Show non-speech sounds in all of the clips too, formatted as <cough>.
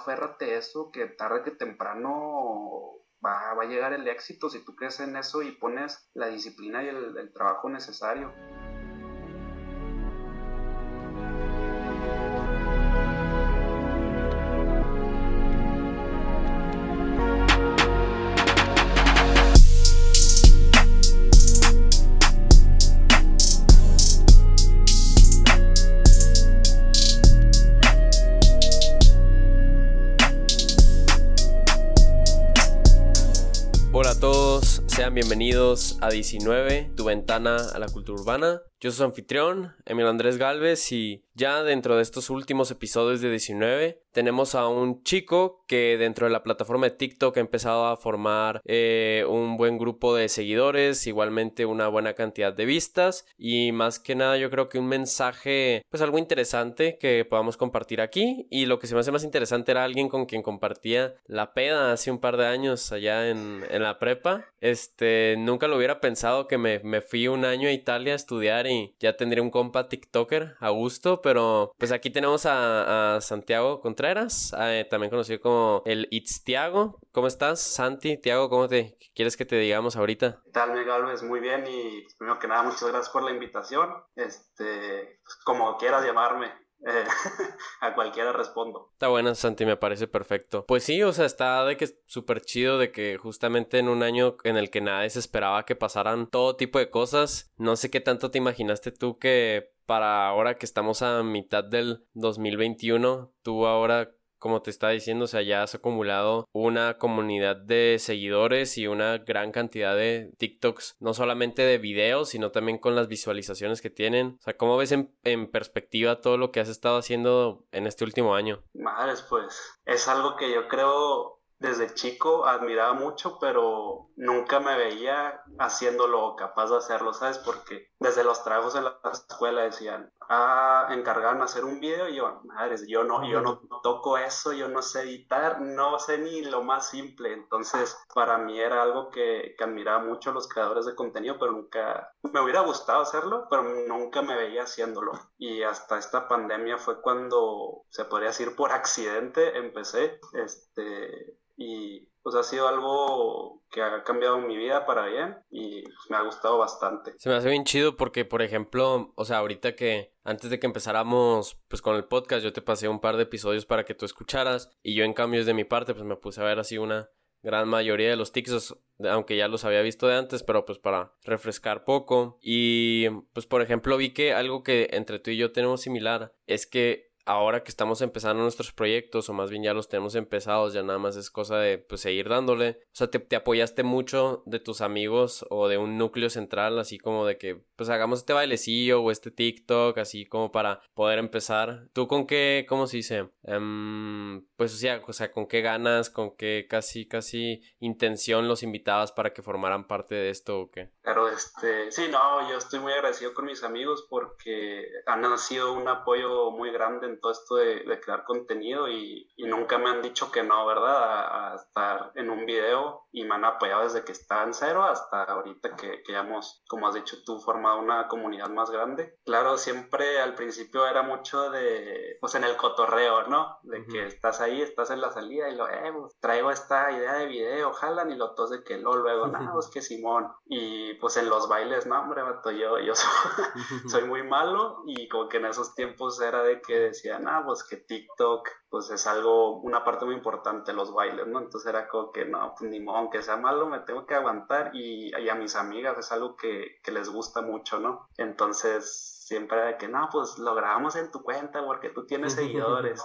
aférrate a eso, que tarde que temprano va, va, a llegar el éxito si tú crees en eso y pones la disciplina y el, el trabajo necesario. Bienvenidos a 19, tu ventana a la cultura urbana. Yo soy su anfitrión, Emil Andrés Galvez, y ya dentro de estos últimos episodios de 19 tenemos a un chico que dentro de la plataforma de TikTok ha empezado a formar eh, un buen grupo de seguidores, igualmente una buena cantidad de vistas y más que nada yo creo que un mensaje pues algo interesante que podamos compartir aquí y lo que se me hace más interesante era alguien con quien compartía la peda hace un par de años allá en, en la prepa. Este, nunca lo hubiera pensado que me, me fui un año a Italia a estudiar y ya tendría un compa TikToker a gusto, pero pues aquí tenemos a, Santiago Contreras, eh, también conocido como el Itztiago. ¿Cómo estás, Santi? Tiago, ¿cómo te quieres que te digamos ahorita? ¿Qué tal, Miguel Alves? Muy bien y primero que nada, muchas gracias por la invitación. Este, pues, como quieras llamarme. Eh, <laughs> a cualquiera respondo. Está buena, Santi, me parece perfecto. Pues sí, o sea, está de que súper chido de que justamente en un año en el que nadie se esperaba que pasaran todo tipo de cosas, no sé qué tanto te imaginaste tú que para ahora que estamos a mitad del 2021, tú ahora como te estaba diciendo, o sea, ya has acumulado una comunidad de seguidores y una gran cantidad de TikToks, no solamente de videos, sino también con las visualizaciones que tienen. O sea, ¿cómo ves en, en perspectiva todo lo que has estado haciendo en este último año? Madres, pues es algo que yo creo desde chico admiraba mucho, pero nunca me veía haciéndolo, capaz de hacerlo, ¿sabes? Porque desde los trabajos en la escuela decían, ah, encargaron hacer un video y yo, madres, yo no, yo no toco eso, yo no sé editar, no sé ni lo más simple. Entonces, para mí era algo que, que admiraba mucho los creadores de contenido, pero nunca me hubiera gustado hacerlo, pero nunca me veía haciéndolo. Y hasta esta pandemia fue cuando, se podría decir por accidente, empecé, este y pues ha sido algo que ha cambiado mi vida para bien y me ha gustado bastante. Se me hace bien chido porque, por ejemplo, o sea, ahorita que antes de que empezáramos pues con el podcast yo te pasé un par de episodios para que tú escucharas y yo en cambio de mi parte pues me puse a ver así una gran mayoría de los tics, aunque ya los había visto de antes, pero pues para refrescar poco. Y pues por ejemplo vi que algo que entre tú y yo tenemos similar es que ahora que estamos empezando nuestros proyectos, o más bien ya los tenemos empezados, ya nada más es cosa de pues seguir dándole. O sea, te, te, apoyaste mucho de tus amigos o de un núcleo central, así como de que pues hagamos este bailecillo o este TikTok, así como para poder empezar. ¿Tú con qué, cómo se dice? Um, pues o sea, o sea, con qué ganas, con qué casi, casi intención los invitabas para que formaran parte de esto o qué? Claro, este, sí, no, yo estoy muy agradecido con mis amigos porque han sido un apoyo muy grande en todo esto de, crear contenido y, nunca me han dicho que no, ¿verdad? A, estar en un video y me han apoyado desde que estaba en cero hasta ahorita que, que ya hemos, como has dicho tú, formado una comunidad más grande. Claro, siempre al principio era mucho de, pues en el cotorreo, ¿no? De que estás ahí, estás en la salida y lo, eh, pues, traigo esta idea de video, jalan y lo tos de que lo luego, no, es que Simón. Y pues en los bailes, no, hombre, yo, yo soy, <laughs> soy muy malo y como que en esos tiempos era de que decían, ah, pues que TikTok, pues es algo, una parte muy importante los bailes, ¿no? Entonces era como que, no, pues ni modo, aunque sea malo, me tengo que aguantar y, y a mis amigas es algo que, que les gusta mucho, ¿no? Entonces siempre era de que, no, pues lo grabamos en tu cuenta porque tú tienes <laughs> seguidores.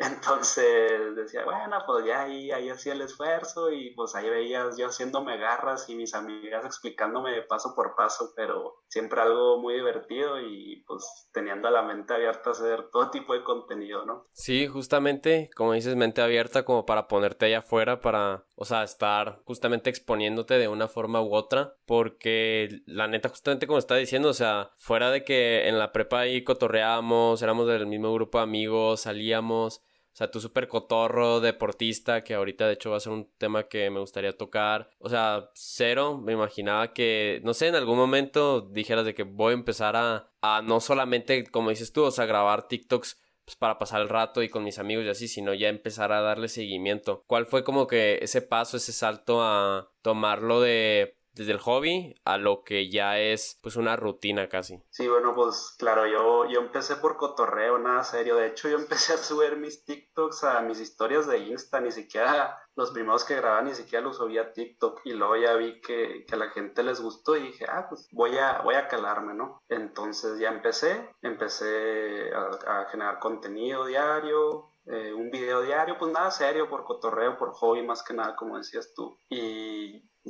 Entonces decía, bueno, pues ya ahí, ahí hacía el esfuerzo y pues ahí veías yo haciéndome garras y mis amigas explicándome paso por paso, pero siempre algo muy divertido y pues teniendo la mente abierta a hacer todo tipo de contenido, ¿no? Sí, justamente, como dices, mente abierta como para ponerte allá afuera, para, o sea, estar justamente exponiéndote de una forma u otra, porque la neta, justamente como está diciendo, o sea, fuera de que en la prepa ahí cotorreábamos, éramos del mismo grupo de amigos, salíamos, o sea, tú súper cotorro, deportista, que ahorita de hecho va a ser un tema que me gustaría tocar. O sea, cero, me imaginaba que, no sé, en algún momento dijeras de que voy a empezar a, a no solamente, como dices tú, o sea, grabar TikToks pues, para pasar el rato y con mis amigos y así, sino ya empezar a darle seguimiento. ¿Cuál fue como que ese paso, ese salto a tomarlo de desde el hobby a lo que ya es pues una rutina casi. Sí, bueno, pues claro, yo, yo empecé por cotorreo, nada serio. De hecho, yo <laughs> empecé a subir mis TikToks a mis historias de Insta, ni siquiera los primeros que grababa ni siquiera los subía a TikTok y luego ya vi que, que, a la gente les gustó y dije, ah, pues voy a, voy a calarme, ¿no? Entonces ya empecé, empecé a, generar contenido diario, eh, un video diario, pues nada serio, por cotorreo, por hobby más que nada, como decías tú. Y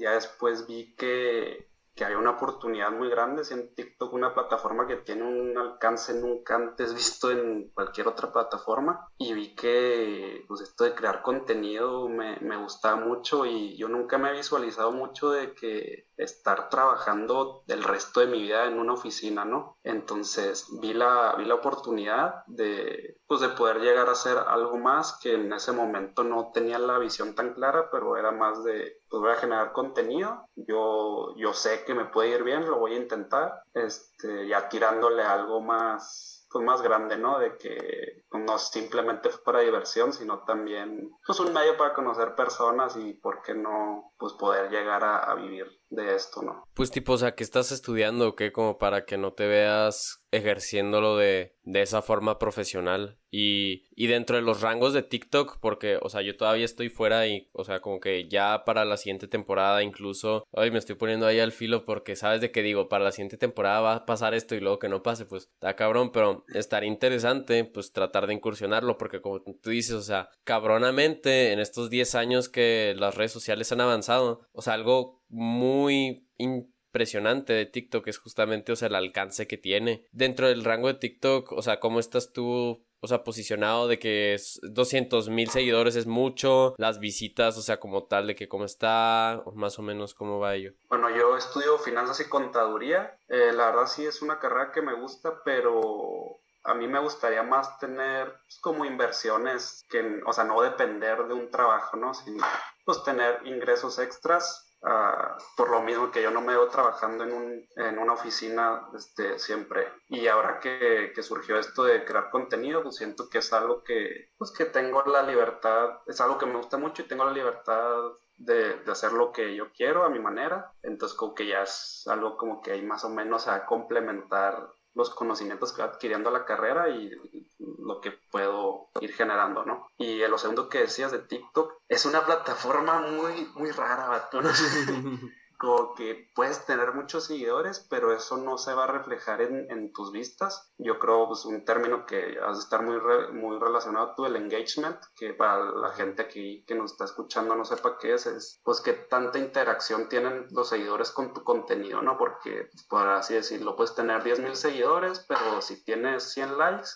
ya después vi que, que había una oportunidad muy grande, en TikTok una plataforma que tiene un alcance nunca antes visto en cualquier otra plataforma y vi que pues esto de crear contenido me, me gustaba mucho y yo nunca me he visualizado mucho de que estar trabajando el resto de mi vida en una oficina, ¿no? Entonces vi la, vi la oportunidad de, pues, de poder llegar a hacer algo más que en ese momento no tenía la visión tan clara, pero era más de, pues voy a generar contenido, yo, yo sé que me puede ir bien, lo voy a intentar, este, ya tirándole algo más pues más grande, ¿no? De que no simplemente fue para diversión, sino también pues un medio para conocer personas y por qué no pues poder llegar a vivir de esto, ¿no? Pues tipo, o sea, que estás estudiando qué? Como para que no te veas ejerciéndolo de, de esa forma profesional. Y, y dentro de los rangos de TikTok, porque, o sea, yo todavía estoy fuera y, o sea, como que ya para la siguiente temporada incluso, ay, me estoy poniendo ahí al filo porque sabes de qué digo, para la siguiente temporada va a pasar esto y luego que no pase, pues está cabrón, pero estaría interesante, pues tratar de incursionarlo, porque como tú dices, o sea, cabronamente en estos 10 años que las redes sociales han avanzado, o sea, algo muy impresionante de TikTok es justamente, o sea, el alcance que tiene. Dentro del rango de TikTok, o sea, ¿cómo estás tú o sea, posicionado de que 200 mil seguidores es mucho, las visitas, o sea, como tal, de que cómo está, más o menos cómo va ello. Bueno, yo estudio finanzas y contaduría, eh, la verdad sí es una carrera que me gusta, pero a mí me gustaría más tener pues, como inversiones, que, o sea, no depender de un trabajo, ¿no? Sino pues tener ingresos extras Ah, por lo mismo que yo no me veo trabajando en, un, en una oficina este, siempre. Y ahora que, que, surgió esto de crear contenido, pues siento que es algo que, pues que tengo la libertad, es algo que me gusta mucho y tengo la libertad de, de, hacer lo que yo quiero a mi manera. Entonces como que ya es algo como que hay más o menos a complementar los conocimientos que va adquiriendo la carrera y lo que puedo ir generando, ¿no? Y lo segundo que decías de TikTok, es una plataforma muy, muy rara, ¿no? <laughs> como que puedes tener muchos seguidores, pero eso no se va a reflejar en, en tus vistas. Yo creo, pues, un término que has de estar muy, muy relacionado tú, el engagement, que para la gente aquí que nos está escuchando no sepa qué es, es, pues, que tanta interacción tienen los seguidores con tu contenido, ¿no? Porque, pues, por así decirlo, puedes tener 10.000 seguidores, pero si tienes 100 likes,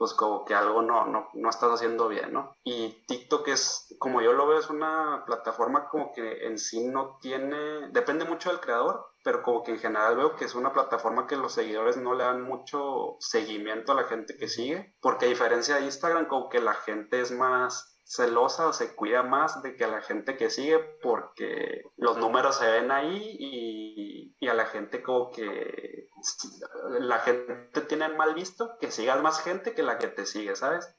pues como que algo no, no, no estás haciendo bien, ¿no? Y TikTok es, como yo lo veo, es una plataforma como que en sí no tiene, depende mucho del creador, pero como que en general veo que es una plataforma que los seguidores no le dan mucho seguimiento a la gente que sigue, porque a diferencia de Instagram, como que la gente es más celosa o se cuida más de que a la gente que sigue porque los números se ven ahí y, y a la gente como que la gente tiene mal visto que sigas más gente que la que te sigue, ¿sabes?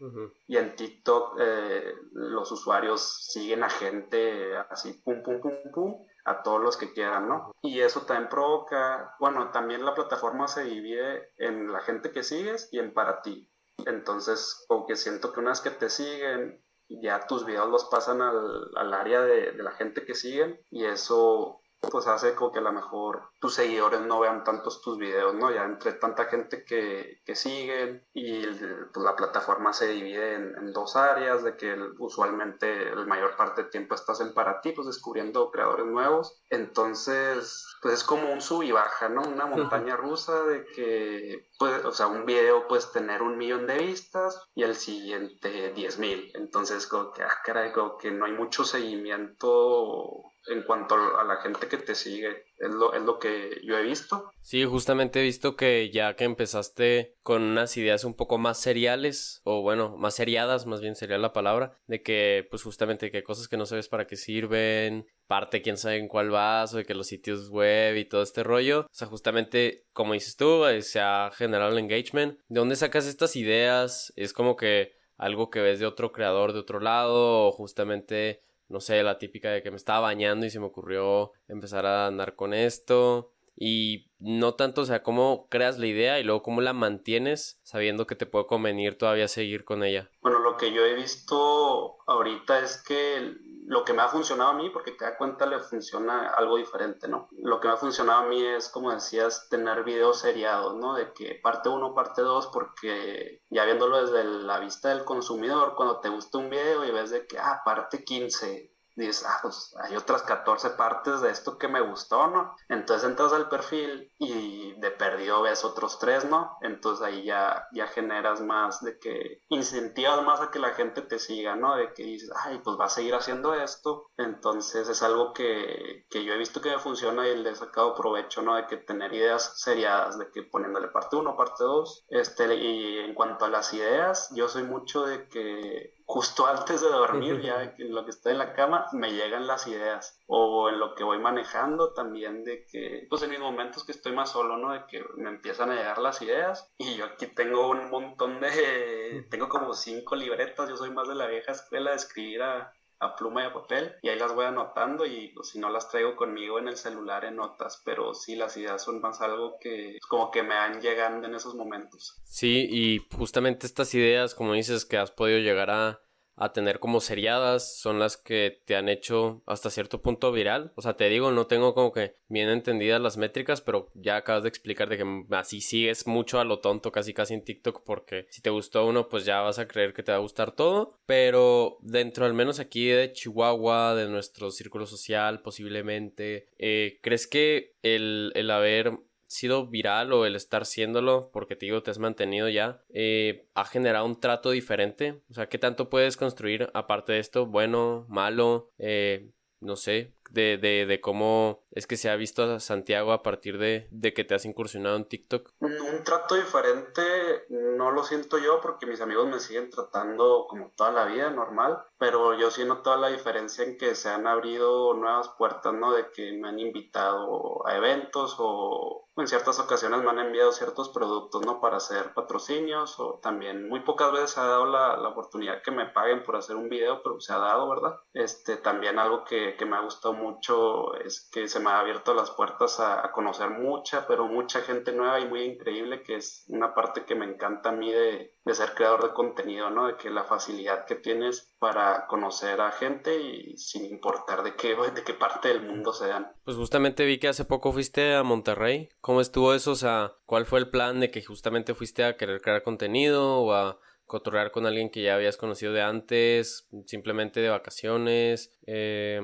Y en TikTok eh, los usuarios siguen a gente así, pum, pum, pum, pum, a todos los que quieran, ¿no? Y eso también provoca, bueno, también la plataforma se divide en la gente que sigues y en para ti. Entonces, como que siento que una vez que te siguen, ya tus videos los pasan al, al área de, de, la gente que siguen y eso pues hace como que a lo mejor tus seguidores no vean tantos tus videos, ¿no? Ya entre tanta gente que, que siguen y pues, la plataforma se divide en, dos áreas, de que usualmente la mayor parte del tiempo estás en para ti, pues descubriendo creadores nuevos. Entonces, pues es como un sub y baja, ¿no? Una montaña rusa de que, pues, o sea, un video puedes tener un millón de vistas y el siguiente diez mil. Entonces, como que, ah, caray, como que no hay mucho seguimiento en cuanto a la gente que te sigue. Es lo, es lo que yo he visto. Sí, justamente he visto que ya que empezaste con unas ideas un poco más seriales, o bueno, más seriadas, más bien sería la palabra, de que pues justamente que cosas que no sabes para qué sirven, parte quién sabe en cuál vas, o de que los sitios web y todo este rollo. O sea, justamente, como dices tú, eh, se ha generado el engagement. ¿De dónde sacas estas ideas? Es como que algo que ves de otro creador de otro lado, o justamente no sé, la típica de que me estaba bañando y se me ocurrió empezar a andar con esto. Y no tanto, o sea, cómo creas la idea y luego cómo la mantienes sabiendo que te puede convenir todavía seguir con ella. Bueno, lo que yo he visto ahorita es que lo que me ha funcionado a mí, porque cada cuenta le funciona algo diferente, ¿no? Lo que me ha funcionado a mí es, como decías, tener videos seriados, ¿no? De que parte 1, parte 2, porque ya viéndolo desde la vista del consumidor, cuando te gusta un video y ves de que, ah, parte 15, dices, ah, pues hay otras 14 partes de esto que me gustó, ¿no? Entonces entras al perfil y de perdido ves otros tres, ¿no? Entonces ahí ya, ya generas más de que incentivas más a que la gente te siga, ¿no? De que dices, ay, pues va a seguir haciendo esto. Entonces es algo que, que yo he visto que me funciona y le he sacado provecho, ¿no? De que tener ideas seriadas, de que poniéndole parte 1, parte 2. Este, y en cuanto a las ideas, yo soy mucho de que justo antes de dormir, <laughs> ya en lo que estoy en la cama, me llegan las ideas. O en lo que voy manejando también de que, pues en mis momentos que estoy más solo, ¿no? De que me empiezan a llegar las ideas. Y yo aquí tengo un montón de, <laughs> tengo como cinco libretas, yo soy más de la vieja escuela de escribir a, a pluma y a papel y ahí las voy anotando y pues, si no las traigo conmigo en el celular en notas, pero sí las ideas son más algo que como que me han llegando en esos momentos. Sí, y justamente estas ideas, como dices, que has podido llegar a a tener como seriadas son las que te han hecho hasta cierto punto viral. O sea, te digo, no tengo como que bien entendidas las métricas, pero ya acabas de explicar de que así sigues mucho a lo tonto casi casi en TikTok porque si te gustó uno pues ya vas a creer que te va a gustar todo. Pero dentro al menos aquí de Chihuahua, de nuestro círculo social posiblemente, eh, ¿crees que el, el haber sido viral o el estar siéndolo, porque te digo, te has mantenido ya, eh, ha generado un trato diferente? O sea, ¿qué tanto puedes construir aparte de esto? Bueno, malo, eh, no sé, de, de, de, cómo es que se ha visto a Santiago a partir de, de, que te has incursionado en TikTok? Un trato diferente no lo siento yo porque mis amigos me siguen tratando como toda la vida normal, pero yo sí noto la diferencia en que se han abrido nuevas puertas, ¿no? De que me han invitado a eventos o en ciertas ocasiones me han enviado ciertos productos, ¿no? Para hacer patrocinios o también muy pocas veces ha dado la, la oportunidad que me paguen por hacer un video, pero se ha dado, ¿verdad? Este, también algo que, que me ha gustado mucho es que se me ha abierto las puertas a, conocer mucha, pero mucha gente nueva y muy increíble, que es una parte que me encanta a mí de, de ser creador de contenido, ¿no? De que la facilidad que tienes para conocer a gente y sin importar de qué, <laughs> de qué parte del mundo sean. Pues justamente vi que hace poco fuiste a Monterrey. ¿Cómo estuvo eso? O sea, ¿cuál fue el plan de que justamente fuiste a querer crear contenido o a cotorrear con alguien que ya habías conocido de antes, simplemente de vacaciones? Eh,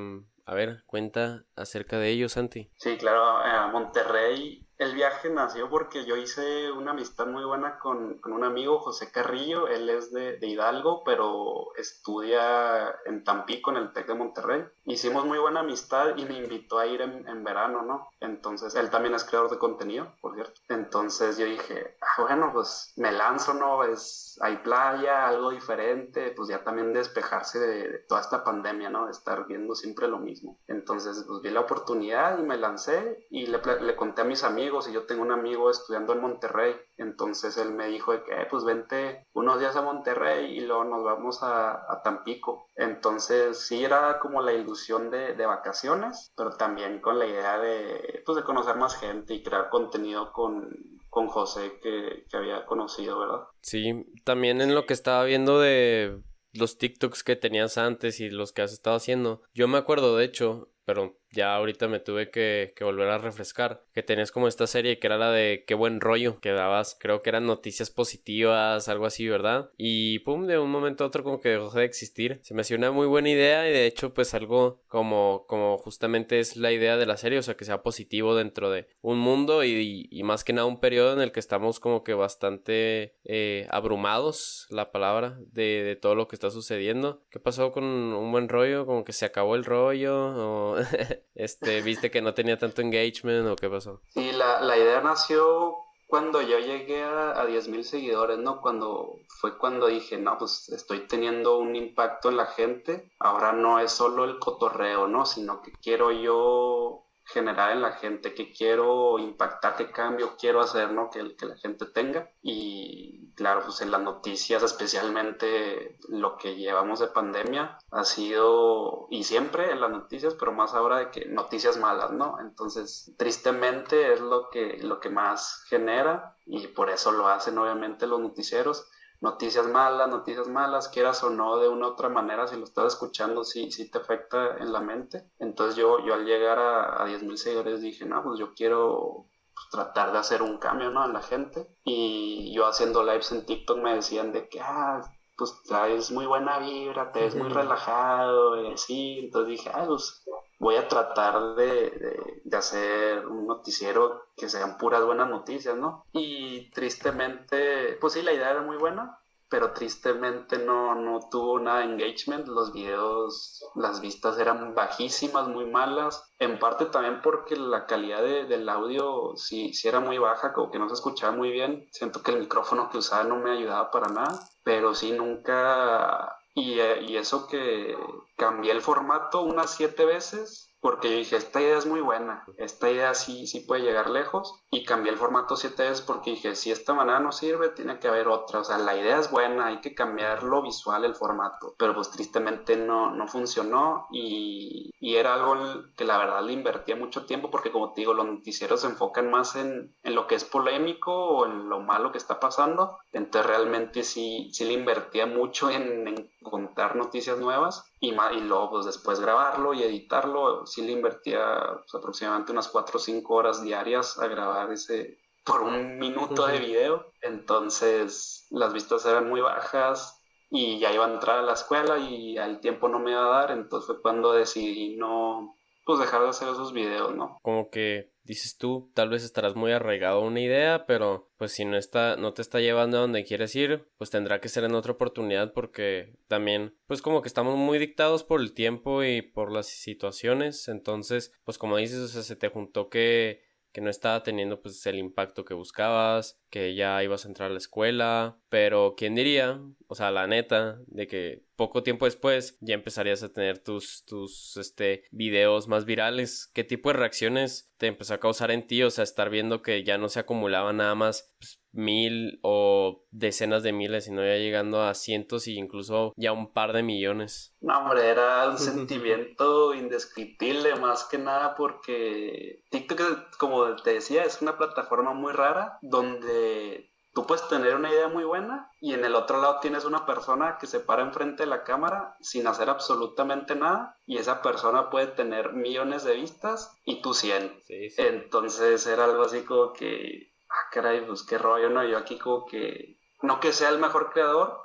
a ver, cuenta acerca de ello, Santi. Sí, claro, a Monterrey el viaje nació porque yo hice una amistad muy buena con, un amigo, José Carrillo. Él es de, Hidalgo, pero estudia en Tampico, en el TEC de Monterrey. Hicimos muy buena amistad y me invitó a ir en, verano, ¿no? Entonces, él también es creador de contenido, por cierto. Entonces yo dije, ah, bueno, pues me lanzo, ¿no? Es, hay playa, algo diferente, pues ya también despejarse de, toda esta pandemia, ¿no? De estar viendo siempre lo mismo. Entonces, pues vi la oportunidad y me lancé y le conté a mis amigos y yo tengo un amigo estudiando en Monterrey, entonces él me dijo de que, eh, pues vente unos días a Monterrey y luego nos vamos a, a Tampico. Entonces sí era como la ilusión de, de, vacaciones, pero también con la idea de, pues, de conocer más gente y crear contenido con, con José que, que había conocido, ¿verdad? Sí, también en lo que estaba viendo de los TikToks que tenías antes y los que has estado haciendo. Yo me acuerdo, de hecho, pero ya ahorita me tuve que, volver a refrescar, que tenías como esta serie que era la de qué buen rollo, que dabas, creo que eran noticias positivas, algo así, ¿verdad? Y pum, de un momento a otro como que dejó de existir. Se me hacía una muy buena idea y de hecho pues algo como, como justamente es la idea de la serie, o sea, que sea positivo dentro de un mundo y, más que nada un periodo en el que estamos como que bastante eh, abrumados, la palabra, de, de todo lo que está sucediendo. ¿Qué pasó con un buen rollo? Como que se acabó el rollo o... <laughs> este, viste que no tenía tanto engagement o qué pasó? Sí, la, la idea nació cuando yo llegué a, a 10.000 seguidores, ¿no? Cuando fue cuando dije, no, pues estoy teniendo un impacto en la gente. Ahora no es solo el cotorreo, ¿no? Sino que quiero yo generar en la gente, que quiero impactar, qué cambio quiero hacer, ¿no? Que, que la gente tenga. Y claro, pues en las noticias, especialmente lo que llevamos de pandemia, ha sido, y siempre en las noticias, pero más ahora de que noticias malas, ¿no? Entonces, tristemente es lo que, lo que más genera y por eso lo hacen obviamente los noticieros noticias malas, noticias malas, quieras o no, de una u otra manera, si lo estás escuchando, sí, sí te afecta en la mente. Entonces yo, yo al llegar a, a 10.000 seguidores dije, no, pues yo quiero pues, tratar de hacer un cambio, ¿no? En la gente. Y yo haciendo lives en TikTok me decían de que, ah, pues traes muy buena vibra, te ves muy relajado y así. Entonces dije, ah, pues voy a tratar de, de, hacer un noticiero que sean puras buenas noticias, ¿no? Y tristemente, pues sí, la idea era muy buena, pero tristemente no, no tuvo nada de engagement. Los videos, las vistas eran bajísimas, muy malas. En parte también porque la calidad de, del audio sí, sí era muy baja, como que no se escuchaba muy bien. Siento que el micrófono que usaba no me ayudaba para nada, pero sí nunca... Y, y eso que cambié el formato unas siete veces porque dije, esta idea es muy buena, esta idea sí, sí puede llegar lejos y cambié el formato siete veces porque dije, si esta manera no sirve, tiene que haber otra, o sea, la idea es buena, hay que cambiar lo visual, el formato, pero pues tristemente no, no funcionó y, y era algo que la verdad le invertía mucho tiempo porque como te digo, los noticieros se enfocan más en, en lo que es polémico o en lo malo que está pasando, entonces realmente sí, sí le invertía mucho en, en contar noticias nuevas y, y luego pues después grabarlo y editarlo, sí le invertía pues, aproximadamente unas 4 o 5 horas diarias a grabar ese por un minuto de video, entonces las vistas eran muy bajas y ya iba a entrar a la escuela y al tiempo no me iba a dar, entonces fue cuando decidí no, pues dejar de hacer esos videos, ¿no? Como que dices tú, tal vez estarás muy arraigado a una idea, pero pues si no está, no te está llevando a donde quieres ir, pues tendrá que ser en otra oportunidad porque también, pues como que estamos muy dictados por el tiempo y por las situaciones, entonces, pues como dices, o sea, se te juntó que que no estaba teniendo pues el impacto que buscabas, que ya ibas a entrar a la escuela, pero quién diría, o sea, la neta, de que poco tiempo después ya empezarías a tener tus, tus, este, videos más virales. ¿Qué tipo de reacciones te empezó a causar en ti? O sea, estar viendo que ya no se acumulaba nada más pues, mil o decenas de miles, sino ya llegando a cientos e incluso ya un par de millones. No, hombre, era un <laughs> sentimiento indescriptible, más que nada porque TikTok, como te decía, es una plataforma muy rara donde tú puedes tener una idea muy buena y en el otro lado tienes una persona que se para enfrente de la cámara sin hacer absolutamente nada y esa persona puede tener millones de vistas y tú 100. Entonces era algo así como que, ah, caray, pues qué rollo, ¿no? Yo aquí como que, no que sea el mejor creador,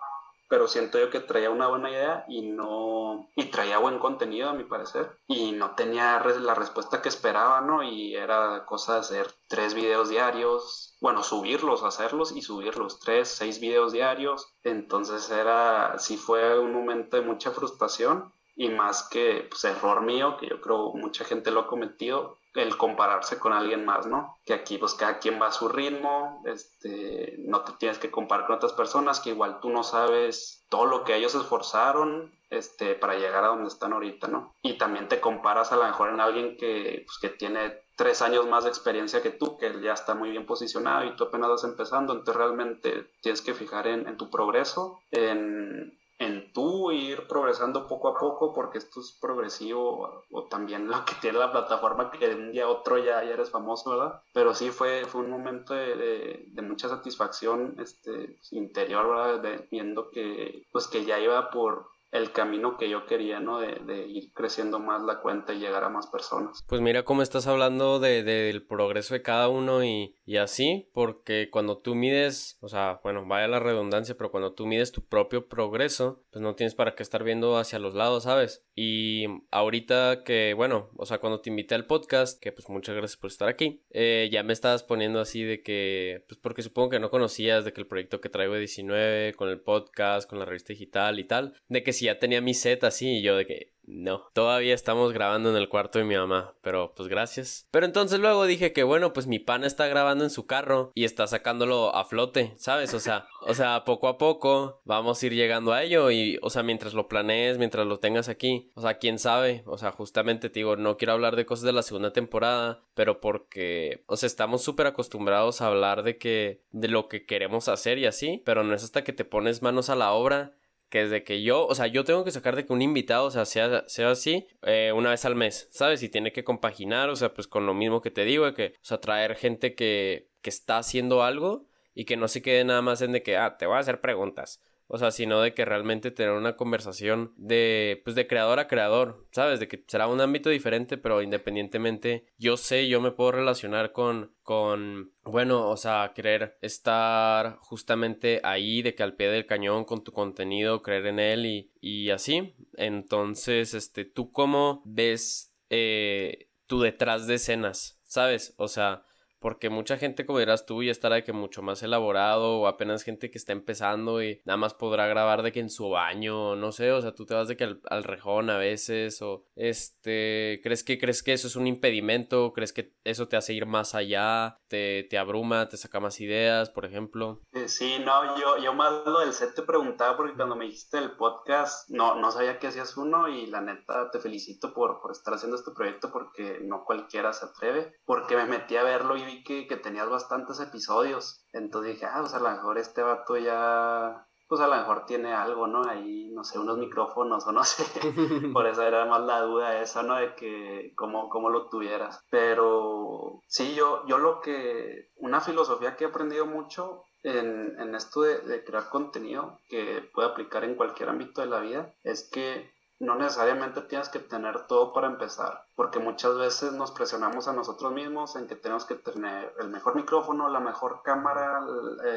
pero siento yo que traía una buena idea y no y traía buen contenido a mi parecer y no tenía la respuesta que esperaba no y era cosa de hacer tres videos diarios bueno subirlos hacerlos y subirlos tres seis videos diarios entonces era sí fue un momento de mucha frustración y más que pues, error mío que yo creo mucha gente lo ha cometido el compararse con alguien más, ¿no? Que aquí pues cada quien va a su ritmo, este, no te tienes que comparar con otras personas, que igual tú no sabes todo lo que ellos esforzaron este, para llegar a donde están ahorita, ¿no? Y también te comparas a lo mejor en alguien que, pues, que tiene tres años más de experiencia que tú, que ya está muy bien posicionado y tú apenas vas empezando, entonces realmente tienes que fijar en, en tu progreso, en, en tú ir progresando poco a poco, porque esto es progresivo, o, también lo que tiene la plataforma, que de un día a otro ya, eres famoso, ¿verdad? Pero sí fue, fue un momento de, de, mucha satisfacción este, interior, ¿verdad? viendo que, pues que ya iba por, el camino que yo quería, ¿no? De, de, ir creciendo más la cuenta y llegar a más personas. Pues mira cómo estás hablando de, del progreso de cada uno y, y, así, porque cuando tú mides, o sea, bueno, vaya la redundancia, pero cuando tú mides tu propio progreso, pues no tienes para qué estar viendo hacia los lados, ¿sabes? Y ahorita que, bueno, o sea, cuando te invité al podcast, que pues muchas gracias por estar aquí, eh, ya me estabas poniendo así de que, pues porque supongo que no conocías de que el proyecto que traigo de 19, con el podcast, con la revista digital y tal, de que si ya tenía mi set así y yo de que no, todavía estamos grabando en el cuarto de mi mamá, pero pues gracias. Pero entonces luego dije que bueno, pues mi pana está grabando en su carro y está sacándolo a flote, ¿sabes? O sea, <laughs> o sea, poco a poco vamos a ir llegando a ello y, o sea, mientras lo planees, mientras lo tengas aquí, o sea, quién sabe, o sea, justamente te digo, no quiero hablar de cosas de la segunda temporada, pero porque, o sea, estamos súper acostumbrados a hablar de que, de lo que queremos hacer y así, pero no es hasta que te pones manos a la obra que es de que yo, o sea, yo tengo que sacar de que un invitado, o sea, sea, sea así, eh, una vez al mes, ¿sabes? Y tiene que compaginar, o sea, pues con lo mismo que te digo, de que, o sea, traer gente que, que está haciendo algo y que no se quede nada más en de que, ah, te voy a hacer preguntas. O sea, sino de que realmente tener una conversación de, pues de creador a creador, ¿sabes? De que será un ámbito diferente, pero independientemente, yo sé, yo me puedo relacionar con, con, bueno, o sea, querer estar justamente ahí, de que al pie del cañón con tu contenido, creer en él y, y así. Entonces, este, ¿tú cómo ves eh, tu detrás de escenas? ¿Sabes? O sea, porque mucha gente, como dirás tú, ya estará de que mucho más elaborado o apenas gente que está empezando y nada más podrá grabar de que en su baño, no sé, o sea, tú te vas de que al, rejón a veces o este, ¿crees que crees que eso es un impedimento? ¿Crees que eso te hace ir más allá? ¿Te, te abruma? ¿Te saca más ideas, por ejemplo? Eh, sí, no, yo, yo más lo del set te preguntaba porque cuando me dijiste el podcast, no, no sabía que hacías uno y la neta te felicito por, por estar haciendo este proyecto porque no cualquiera se atreve, porque me metí a verlo y que, tenías bastantes episodios. Entonces dije, ah, pues a lo mejor este vato ya, pues a lo mejor tiene algo, ¿no? Ahí, no sé, unos micrófonos o no sé. <laughs> Por eso era más la duda esa, ¿no? De que cómo, cómo lo tuvieras. Pero sí, yo, yo lo que, una filosofía que he aprendido mucho en, en esto de, de crear contenido que puede aplicar en cualquier ámbito de la vida es que no necesariamente tienes que tener todo para empezar, porque muchas veces nos presionamos a nosotros mismos en que tenemos que tener el mejor micrófono, la mejor cámara,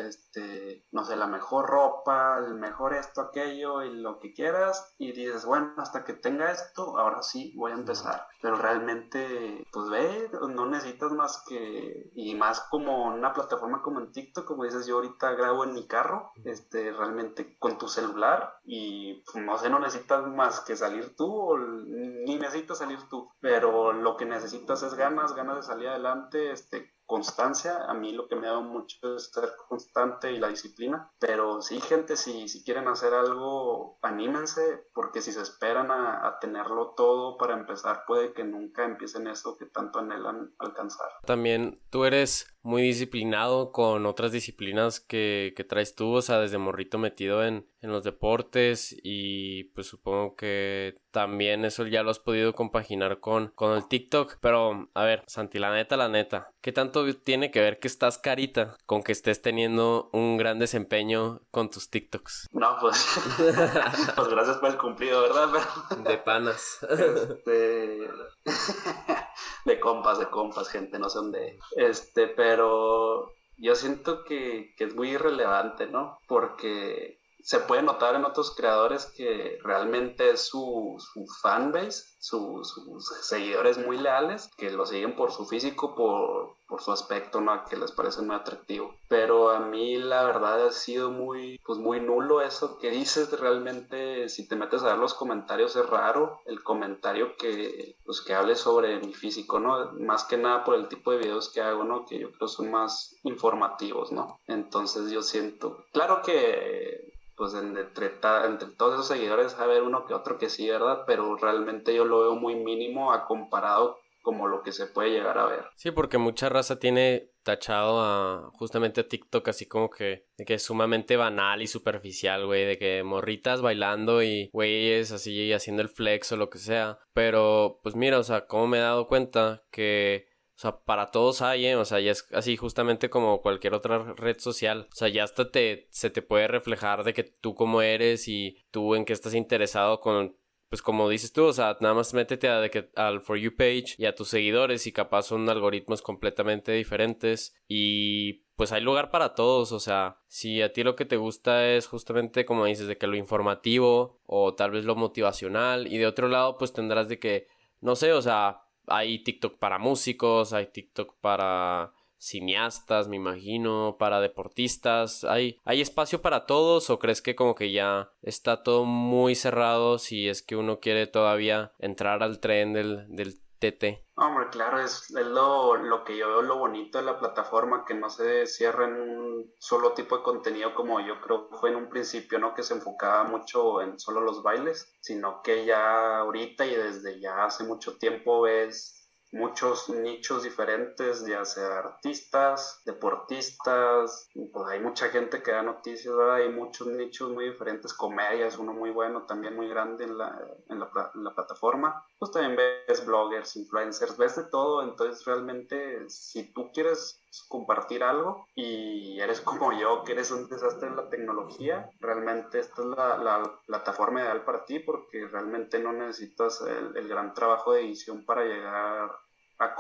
este, no sé, la mejor ropa, el mejor esto, aquello y lo que quieras, y dices, bueno, hasta que tenga esto, ahora sí voy a empezar. Pero realmente, pues ve, no necesitas más que, y más como una plataforma como en TikTok, como dices, yo ahorita grabo en mi carro, este, realmente con tu celular, y pues, no sé, no necesitas más que salir tú o ni necesitas salir tú, pero lo que necesitas es ganas, ganas de salir adelante, este, constancia. A mí lo que me ha dado mucho es ser constante y la disciplina. Pero sí, gente, si, si quieren hacer algo, anímense, porque si se esperan a, a, tenerlo todo para empezar, puede que nunca empiecen eso que tanto anhelan alcanzar. También tú eres muy disciplinado con otras disciplinas que, que traes tú, o sea, desde morrito metido en, en los deportes y pues supongo que también eso ya lo has podido compaginar con, con el TikTok. Pero, a ver, Santi, la neta, la neta, ¿qué tanto tiene que ver que estás carita con que estés teniendo un gran desempeño con tus TikToks? No, pues, <laughs> pues gracias por el cumplido, ¿verdad? De panas. <laughs> Este... <laughs> de compas, de compas, gente, no son de... Este, pero yo siento que, que es muy irrelevante, ¿no? Porque se puede notar en otros creadores que realmente es su, su fanbase, sus seguidores muy leales, que lo siguen por su físico, por, por su aspecto, ¿no? Que les parece muy atractivo. Pero a mí la verdad ha sido muy, pues muy nulo eso que dices. Realmente, si te metes a ver los comentarios, es raro el comentario que, pues, que hable sobre mi físico, ¿no? Más que nada por el tipo de videos que hago, ¿no? Que yo creo son más informativos, ¿no? Entonces yo siento, claro que pues entre, entre todos esos seguidores a ver uno que otro que sí, ¿verdad? Pero realmente yo lo veo muy mínimo a comparado como lo que se puede llegar a ver. Sí, porque mucha raza tiene tachado a justamente a TikTok así como que, de que es sumamente banal y superficial, güey, de que morritas bailando y güeyes así haciendo el flex o lo que sea. Pero pues mira, o sea, como me he dado cuenta que O sea, para todos hay, ¿eh? O sea, ya es así justamente como cualquier otra red social. O sea, ya hasta te, se te puede reflejar de que tú cómo eres y tú en qué estás interesado con pues como dices tú, o sea, nada más métete a de que, al For You page y a tus seguidores y capaz son algoritmos completamente diferentes y pues hay lugar para todos, o sea, si a ti lo que te gusta es justamente como dices de que lo informativo o tal vez lo motivacional y de otro lado pues tendrás de que, no sé, o sea, hay TikTok para músicos, hay TikTok para cineastas, me imagino, para deportistas. ¿Hay, ¿Hay espacio para todos o crees que como que ya está todo muy cerrado si es que uno quiere todavía entrar al tren del, del TT? Hombre, claro, es, lo, lo, que yo veo lo bonito de la plataforma, que no se cierra en un solo tipo de contenido como yo creo fue en un principio, ¿no? Que se enfocaba mucho en solo los bailes, sino que ya ahorita y desde ya hace mucho tiempo ves muchos nichos diferentes, ya sea artistas, deportistas, pues hay mucha gente que da noticias, ¿verdad? Hay muchos nichos muy diferentes, comedias, uno muy bueno, también muy grande en la, en la, plataforma. Pues también ves bloggers, influencers, ves de todo, entonces realmente si tú quieres compartir algo y eres <laughs> como yo, que eres un desastre en la tecnología, realmente esta es la, la plataforma ideal para ti porque realmente no necesitas el gran trabajo de edición para llegar a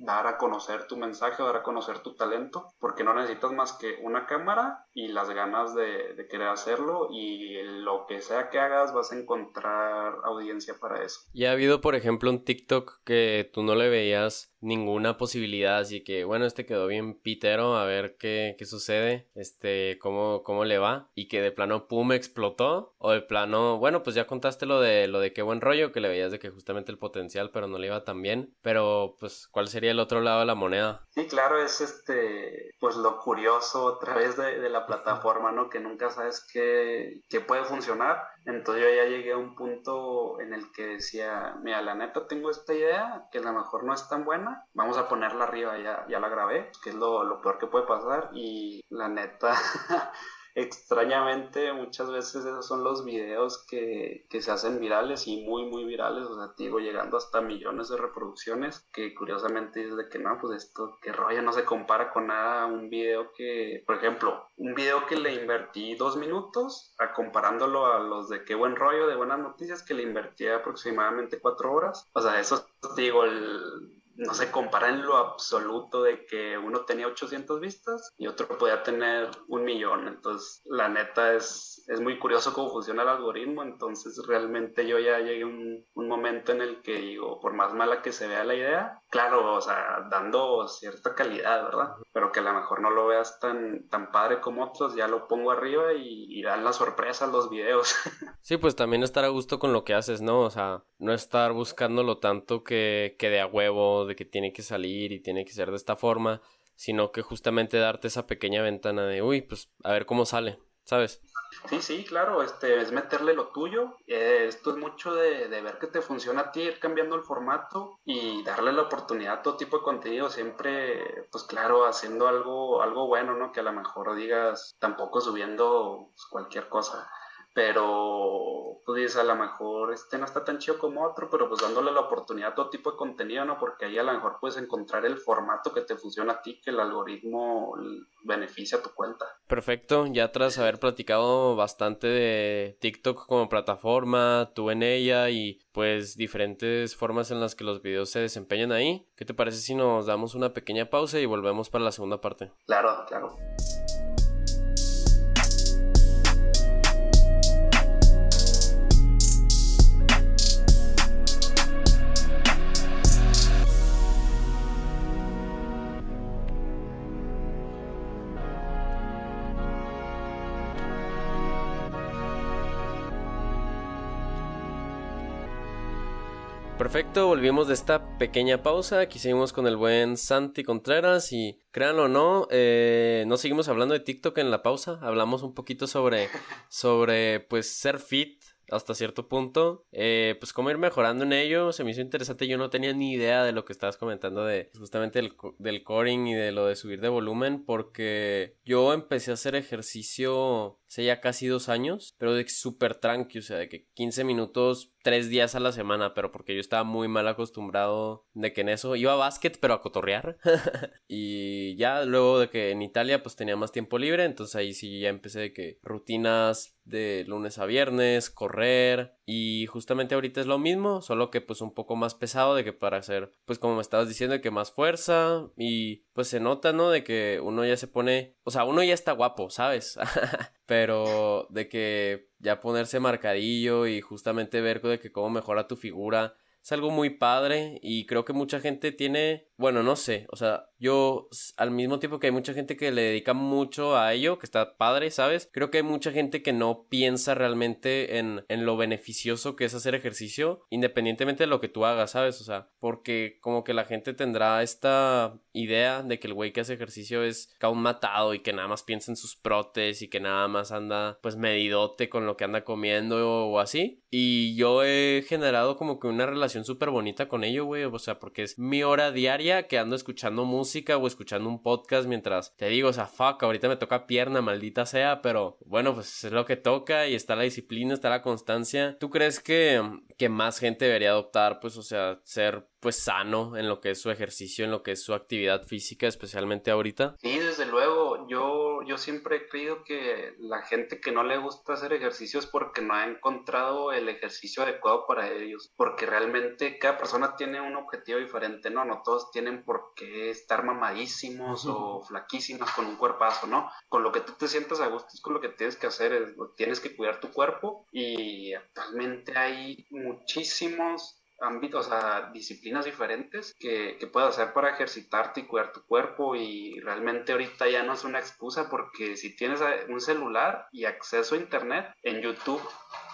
dar a conocer tu mensaje, dar a conocer tu talento, porque no necesitas más que una cámara y las ganas de, querer hacerlo y lo que sea que hagas vas a encontrar audiencia para eso. Y ha habido, por ejemplo, un TikTok que tú no le veías ninguna posibilidad, así que bueno, este quedó bien pitero, a ver qué, qué sucede, este, cómo, cómo le va, y que de plano pum explotó, o de plano, bueno, pues ya contaste lo de lo de qué buen rollo, que le veías de que justamente el potencial, pero no le iba tan bien, pero pues, ¿cuál sería el otro lado de la moneda? Sí, claro, es este, pues lo curioso a través de, de la plataforma, ¿no? Que nunca sabes qué, qué puede funcionar, entonces yo ya llegué a un punto en el que decía, mira, la neta tengo esta idea, que a lo mejor no es tan buena, vamos a ponerla arriba, ya, ya la grabé, que es lo, peor que puede pasar y la neta <laughs> extrañamente muchas veces esos son los videos que, que, se hacen virales y muy muy virales, o sea, digo, llegando hasta millones de reproducciones, que curiosamente es de que no, pues esto, que rollo no se compara con nada un video que, por ejemplo, un video que le invertí dos minutos, a comparándolo a los de qué buen rollo, de buenas noticias, que le invertí aproximadamente cuatro horas, o sea, eso digo, el no se compara en lo absoluto de que uno tenía 800 vistas y otro podía tener un millón. Entonces, la neta es, es muy curioso cómo funciona el algoritmo. Entonces, realmente yo ya llegué a un, un, momento en el que digo, por más mala que se vea la idea, claro, o sea, dando cierta calidad, ¿verdad? Pero que a lo mejor no lo veas tan, tan padre como otros, ya lo pongo arriba y, y dan la sorpresa los videos. <laughs> Sí, pues también estar a gusto con lo que haces, ¿no? O sea, no estar buscándolo tanto que, que de a huevo de que tiene que salir y tiene que ser de esta forma, sino que justamente darte esa pequeña ventana de, uy, pues a ver cómo sale, ¿sabes? Sí, sí, claro, este, es meterle lo tuyo. Eh, esto es mucho de, de, ver que te funciona a ti, ir cambiando el formato y darle la oportunidad a todo tipo de contenido, siempre, pues claro, haciendo algo, algo bueno, ¿no? Que a lo mejor digas, tampoco subiendo pues, cualquier cosa pero pues a lo mejor este no está tan chido como otro, pero pues dándole la oportunidad a todo tipo de contenido, ¿no? Porque ahí a lo mejor puedes encontrar el formato que te funciona a ti, que el algoritmo beneficia a tu cuenta. Perfecto, ya tras haber platicado bastante de TikTok como plataforma, tú en ella y pues diferentes formas en las que los videos se desempeñan ahí, ¿qué te parece si nos damos una pequeña pausa y volvemos para la segunda parte? Claro, claro. Perfecto, volvimos de esta pequeña pausa. Aquí seguimos con el buen Santi Contreras y créanlo o no, eh, no seguimos hablando de TikTok en la pausa. Hablamos un poquito sobre, sobre pues ser fit hasta cierto punto. Eh, pues cómo ir mejorando en ello, se me hizo interesante. Yo no tenía ni idea de lo que estabas comentando de justamente el, del coring y de lo de subir de volumen, porque yo empecé a hacer ejercicio hace ya casi dos años, pero de súper tranqui, o sea, de que 15 minutos tres días a la semana, pero porque yo estaba muy mal acostumbrado de que en eso iba a básquet, pero a cotorrear. <laughs> y ya luego de que en Italia pues tenía más tiempo libre, entonces ahí sí ya empecé de que rutinas de lunes a viernes, correr y justamente ahorita es lo mismo, solo que pues un poco más pesado de que para hacer pues como me estabas diciendo que más fuerza y pues se nota, ¿no? De que uno ya se pone, o sea, uno ya está guapo, ¿sabes? <laughs> Pero de que ya ponerse marcadillo y justamente ver de que cómo mejora tu figura es algo muy padre y creo que mucha gente tiene, bueno, no sé, o sea, yo al mismo tiempo que hay mucha gente que le dedica mucho a ello, que está padre, ¿sabes? Creo que hay mucha gente que no piensa realmente en, en lo beneficioso que es hacer ejercicio, independientemente de lo que tú hagas, ¿sabes? O sea, porque como que la gente tendrá esta idea de que el güey que hace ejercicio es un matado y que nada más piensa en sus protes y que nada más anda pues medidote con lo que anda comiendo o así. Y yo he generado como que una relación súper bonita con ello, güey. O sea, porque es mi hora diaria que ando escuchando música o escuchando un podcast mientras te digo, o sea, fuck, ahorita me toca pierna, maldita sea, pero bueno, pues es lo que toca y está la disciplina, está la constancia. ¿Tú crees que, que más gente debería adoptar, pues, o sea, ser pues sano en lo que es su ejercicio, en lo que es su actividad física, especialmente ahorita? Sí, desde luego, yo, yo siempre he creído que la gente que no le gusta hacer ejercicio es porque no ha encontrado el ejercicio adecuado para ellos, porque realmente cada persona tiene un objetivo diferente, ¿no? No todos tienen por qué estar mamadísimos o flaquísimos con un cuerpazo, ¿no? Con lo que tú te sientas a gusto es con lo que tienes que hacer, es, tienes que cuidar tu cuerpo y actualmente hay muchísimos ámbitos, o sea, disciplinas diferentes que, que puedes hacer para ejercitarte y cuidar tu cuerpo y realmente ahorita ya no es una excusa porque si tienes un celular y acceso a internet, en YouTube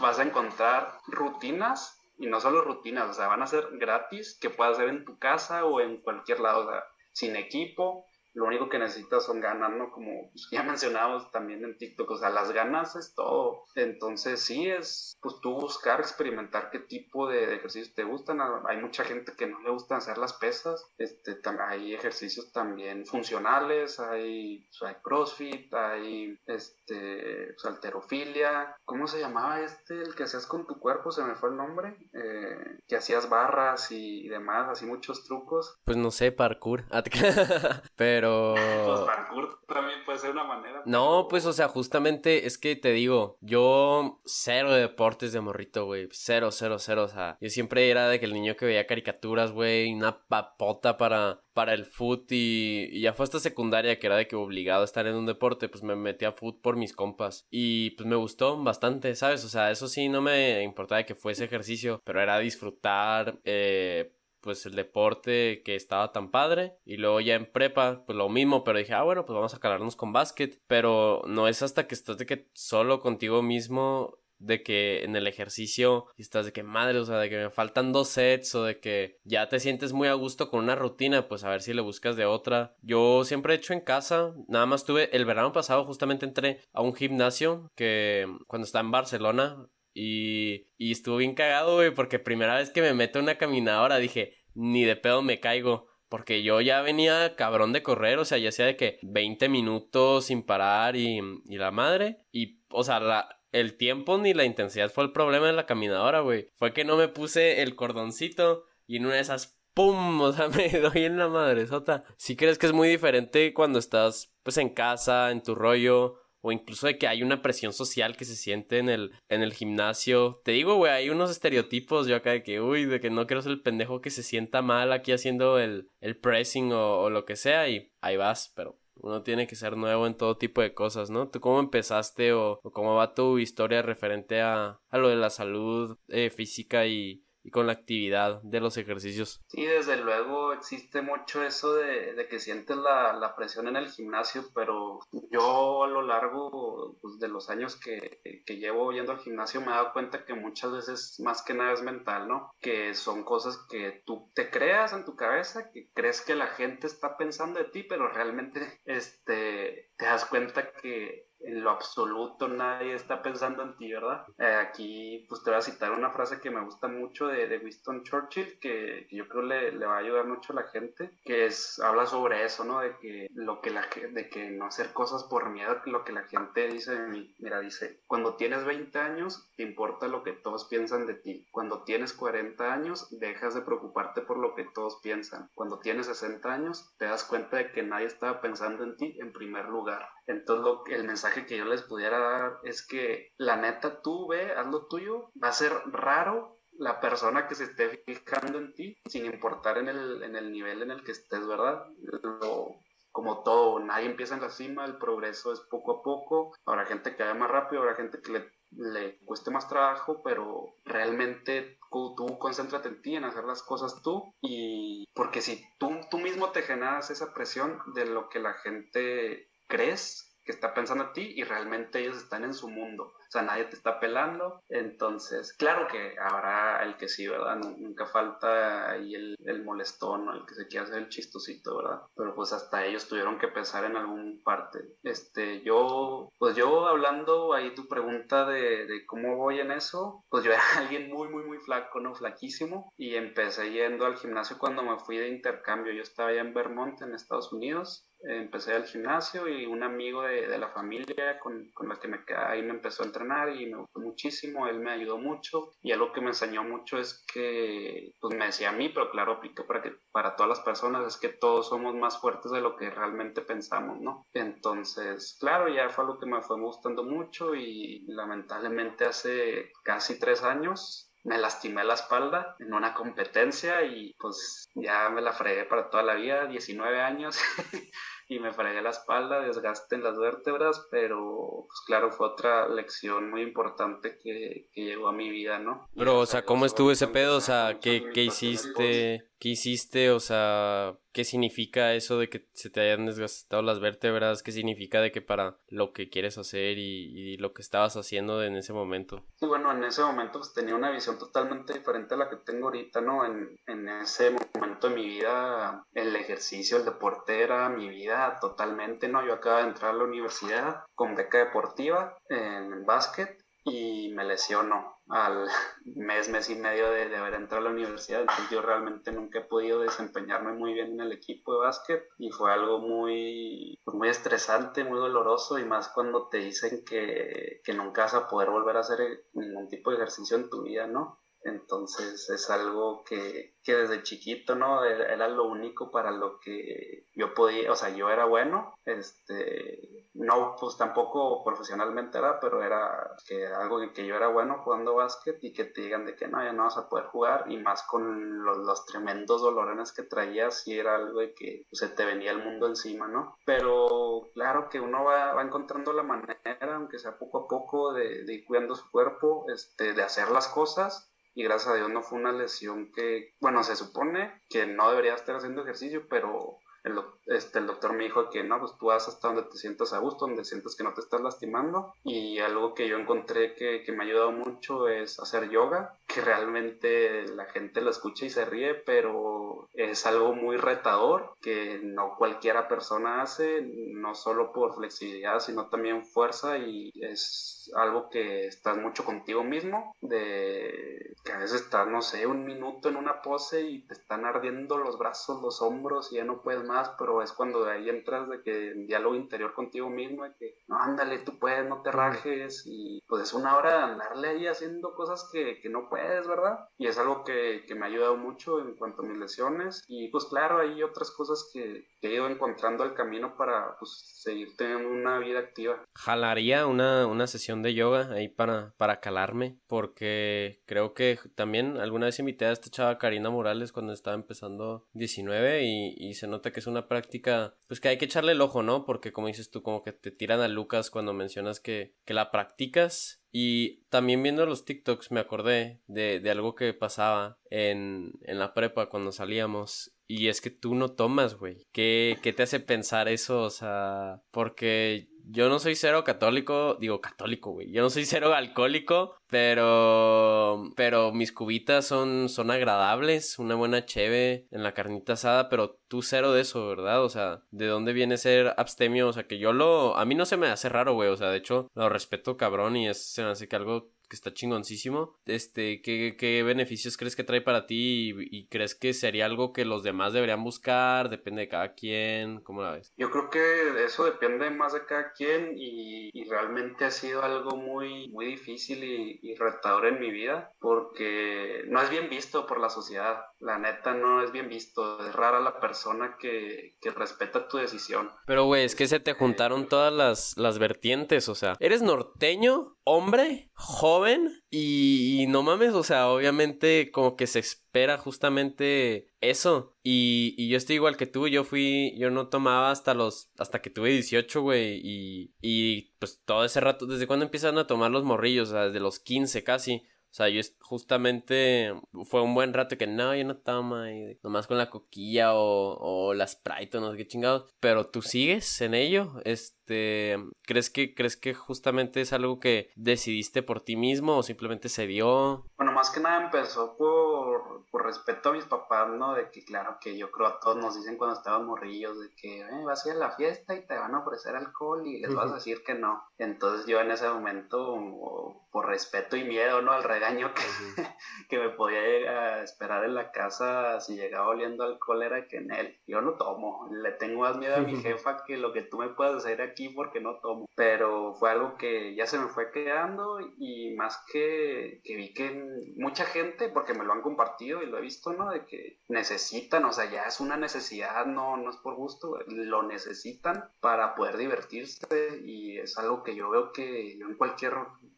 vas a encontrar rutinas y no solo rutinas, o sea, van a ser gratis que puedas hacer en tu casa o en cualquier lado, o sea, sin equipo, lo único que necesitas son ganas, ¿no? Como ya mencionamos también en TikTok, o sea, las ganas es todo. Entonces sí es, pues tú buscar, experimentar qué tipo de, ejercicios te gustan. Hay mucha gente que no le gustan hacer las pesas, este, hay ejercicios también funcionales, hay, pues, hay crossfit, hay este, pues, alterofilia. ¿Cómo se llamaba este, el que hacías con tu cuerpo? Se me fue el nombre. Eh, que hacías barras y, y demás, así muchos trucos. Pues no sé, parkour. <laughs> <laughs> Pero pero... Pues parkour también puede ser una manera. No, pues o sea, justamente es que te digo, yo cero de deportes de morrito, güey. Cero, cero, cero. O sea, yo siempre era de que el niño que veía caricaturas, güey, una papota para, para el foot y, ya fue hasta secundaria que era de que obligado a estar en un deporte, pues me metí a foot por mis compas. Y pues me gustó bastante, ¿sabes? O sea, eso sí no me importaba que fuese ejercicio, pero era disfrutar, eh pues el deporte que estaba tan padre y luego ya en prepa pues lo mismo pero dije ah bueno pues vamos a calarnos con básquet pero no es hasta que estás de que solo contigo mismo de que en el ejercicio estás de que madre, o sea, de que me faltan dos sets o de que ya te sientes muy a gusto con una rutina, pues a ver si le buscas de otra. Yo siempre he hecho en casa, nada más tuve el verano pasado justamente entré a un gimnasio que cuando estaba en Barcelona y, y estuvo bien cagado, güey, porque primera vez que me meto en una caminadora dije, ni de pedo me caigo. Porque yo ya venía cabrón de correr, o sea, ya sea de que 20 minutos sin parar y, y la madre. Y, o sea, el tiempo ni la intensidad fue el problema de la caminadora, güey. Fue que no me puse el cordoncito y en una de esas, ¡pum! O sea, <laughs> me doy en la madre, sota. Si crees que es muy diferente cuando estás, pues, en casa, en tu rollo, o incluso de que hay una presión social que se siente en el, en el gimnasio. Te digo, güey, hay unos estereotipos yo acá de que, uy, de que no quiero ser el pendejo que se sienta mal aquí haciendo el, el pressing o, lo que sea y ahí vas, pero uno tiene que ser nuevo en todo tipo de cosas, ¿no? ¿Tú cómo empezaste o, cómo va tu historia referente a, a lo de la salud eh, física y, y con la actividad de los ejercicios. Sí, desde luego existe mucho eso de, de que sientes la, la, presión en el gimnasio, pero yo a lo largo pues, de los años que, que, llevo yendo al gimnasio me he dado cuenta que muchas veces más que nada es mental, ¿no? Que son cosas que tú te creas en tu cabeza, que crees que la gente está pensando de ti, pero realmente este, te das cuenta que en lo absoluto nadie está pensando en ti, ¿verdad? Eh, aquí pues te voy a citar una frase que me gusta mucho de, Winston Churchill, que, que yo creo le, le, va a ayudar mucho a la gente, que es, habla sobre eso, ¿no? De que lo que la de que no hacer cosas por miedo, lo que la gente dice de mí. Mira, dice, cuando tienes 20 años, te importa lo que todos piensan de ti. Cuando tienes 40 años, dejas de preocuparte por lo que todos piensan. Cuando tienes 60 años, te das cuenta de que nadie estaba pensando en ti en primer lugar. Entonces, lo, el mensaje que yo les pudiera dar es que la neta tú ve, haz lo tuyo, va a ser raro la persona que se esté fijando en ti, sin importar en el, en el nivel en el que estés, ¿verdad? Lo, como todo, nadie empieza en la cima, el progreso es poco a poco, habrá gente que vaya más rápido, habrá gente que le, le cueste más trabajo, pero realmente tú concéntrate en ti, en hacer las cosas tú, y porque si tú, tú mismo te generas esa presión de lo que la gente crees que está pensando en ti y realmente ellos están en su mundo. O sea, nadie te está pelando. Entonces, claro que habrá el que sí, ¿verdad? Nunca falta ahí el, el molestón o el que se quiera hacer el chistosito, ¿verdad? Pero pues hasta ellos tuvieron que pensar en algún parte. Este, yo, pues yo hablando ahí tu pregunta de, de cómo voy en eso, pues yo era <laughs> alguien muy, muy, muy flaco, ¿no? Flaquísimo. Y empecé yendo al gimnasio cuando me fui de intercambio. Yo estaba allá en Vermont, en Estados Unidos empecé al gimnasio y un amigo de, de la familia con, con la que me ahí me empezó a entrenar y me gustó muchísimo, él me ayudó mucho y algo que me enseñó mucho es que, pues me decía a mí, pero claro, aplica para, que, para todas las personas, es que todos somos más fuertes de lo que realmente pensamos, ¿no? Entonces, claro, ya fue algo que me fue gustando mucho y lamentablemente hace casi tres años me lastimé la espalda en una competencia y pues ya me la fregué para toda la vida, 19 años. <laughs> y me fregué la espalda, desgaste en las vértebras, pero pues claro, fue otra lección muy importante que, que llegó a mi vida, ¿no? Pero, o sea, ¿cómo estuvo ese pedo? O sea, ¿qué, qué hiciste? ¿Qué hiciste? O sea, ¿qué significa eso de que se te hayan desgastado las vértebras? ¿Qué significa de que para lo que quieres hacer y, lo que estabas haciendo en ese momento? Sí, bueno, en ese momento pues, tenía una visión totalmente diferente a la que tengo ahorita, ¿no? En, en ese momento de mi vida, el ejercicio, el deporte era mi vida totalmente, ¿no? Yo acabo de entrar a la universidad con beca deportiva en básquet y me lesiono al <laughs> mes, mes y medio de, de, haber entrado a la universidad. Entonces yo realmente nunca he podido desempeñarme muy bien en el equipo de básquet y fue algo muy, pues muy estresante, muy doloroso y más cuando te dicen que, que nunca vas a poder volver a hacer ningún tipo de ejercicio en tu vida, ¿no? Entonces es algo que, que, desde chiquito, ¿no? Era lo único para lo que yo podía, o sea, yo era bueno, este, no, pues tampoco profesionalmente era, pero era que algo que yo era bueno jugando básquet y que te digan de que no, ya no vas a poder jugar y más con los, los tremendos dolorones que traías y era algo que pues, se te venía el mundo encima, ¿no? Pero claro que uno va, va encontrando la manera, aunque sea poco a poco, de, de ir cuidando su cuerpo, este, de hacer las cosas y gracias a Dios no fue una lesión que, bueno, se supone que no debería estar haciendo ejercicio, pero el, este, el doctor me dijo que no, pues tú vas hasta donde te sientas a gusto, donde sientas que no te estás lastimando. Y algo que yo encontré que, que, me ha ayudado mucho es hacer yoga, que realmente la gente lo escucha y se ríe, pero es algo muy retador que no cualquiera persona hace, no solo por flexibilidad, sino también fuerza y es algo que estás mucho contigo mismo, de que a veces estás, no sé, un minuto en una pose y te están ardiendo los brazos, los hombros y ya no puedes más, pero es cuando de ahí entras de que en diálogo interior contigo mismo, de que no, ándale, tú puedes, no te rajes y pues es una hora de andarle ahí haciendo cosas que, que no puedes, ¿verdad? Y es algo que, que, me ha ayudado mucho en cuanto a mis lesiones y pues claro, hay otras cosas que, que he ido encontrando el camino para pues seguir teniendo una vida activa. Jalaría una, una sesión de yoga ahí para, para calarme, porque creo que también alguna vez invité a esta chava Karina Morales cuando estaba empezando 19 y, y se nota que es una práctica, pues que hay que echarle el ojo, ¿no? Porque como dices tú, como que te tiran a Lucas cuando mencionas que, que la practicas. Y también viendo los TikToks me acordé de, de algo que pasaba en, en la prepa cuando salíamos y es que tú no tomas, güey. ¿Qué, ¿Qué, te hace pensar eso? O sea, porque yo no soy cero católico, digo católico, güey. Yo no soy cero alcohólico, pero pero mis cubitas son son agradables, una buena cheve en la carnita asada, pero tú cero de eso, ¿verdad? O sea, ¿de dónde viene ser abstemio? O sea, que yo lo a mí no se me hace raro, güey, o sea, de hecho lo respeto cabrón y es se me hace que algo que está chingoncísimo. Este, ¿qué, qué beneficios crees que trae para ti y, crees que sería algo que los demás deberían buscar? Depende de cada quien, ¿cómo la ves? Yo creo que eso depende más de cada quien y, realmente ha sido algo muy, muy difícil y, y, retador en mi vida porque no es bien visto por la sociedad. La neta no es bien visto. Es rara la persona que, que respeta tu decisión. Pero, güey, es que se te juntaron todas las, las vertientes. O sea, ¿eres norteño, hombre, joven? y, no mames, o sea, obviamente como que se espera justamente eso. Y, yo estoy igual que tú, yo fui, yo no tomaba hasta los, hasta que tuve 18, güey, y, y pues todo ese rato, ¿desde cuándo empiezan a tomar los morrillos? O sea, desde los 15 casi. O sea, yo justamente fue un buen rato que no, yo no toma, y nomás con la coquilla o, o la Sprite o no sé qué chingados. Pero tú sigues en ello, este, ¿crees que, crees que justamente es algo que decidiste por ti mismo o simplemente se dio? Bueno, más que nada empezó por, por respeto a mis papás, ¿no? De que claro que yo creo a todos nos dicen cuando estábamos morrillos de que eh, vas a ir a la fiesta y te van a ofrecer alcohol y les vas a decir que no. Entonces yo en ese momento, por respeto y miedo, ¿no? Al regaño que, <laughs> que me podía esperar en la casa si llegaba oliendo alcohol era que en él. Yo no tomo, le tengo más miedo a mi jefa que lo que tú me puedas hacer aquí porque no tomo. Pero fue algo que ya se me fue quedando y más que, que vi que mucha gente, porque me lo han compartido y lo he visto, ¿no? De que necesitan, o sea, ya es una necesidad, no, no es por gusto, lo necesitan para poder divertirse y es algo que yo veo que yo en cualquier,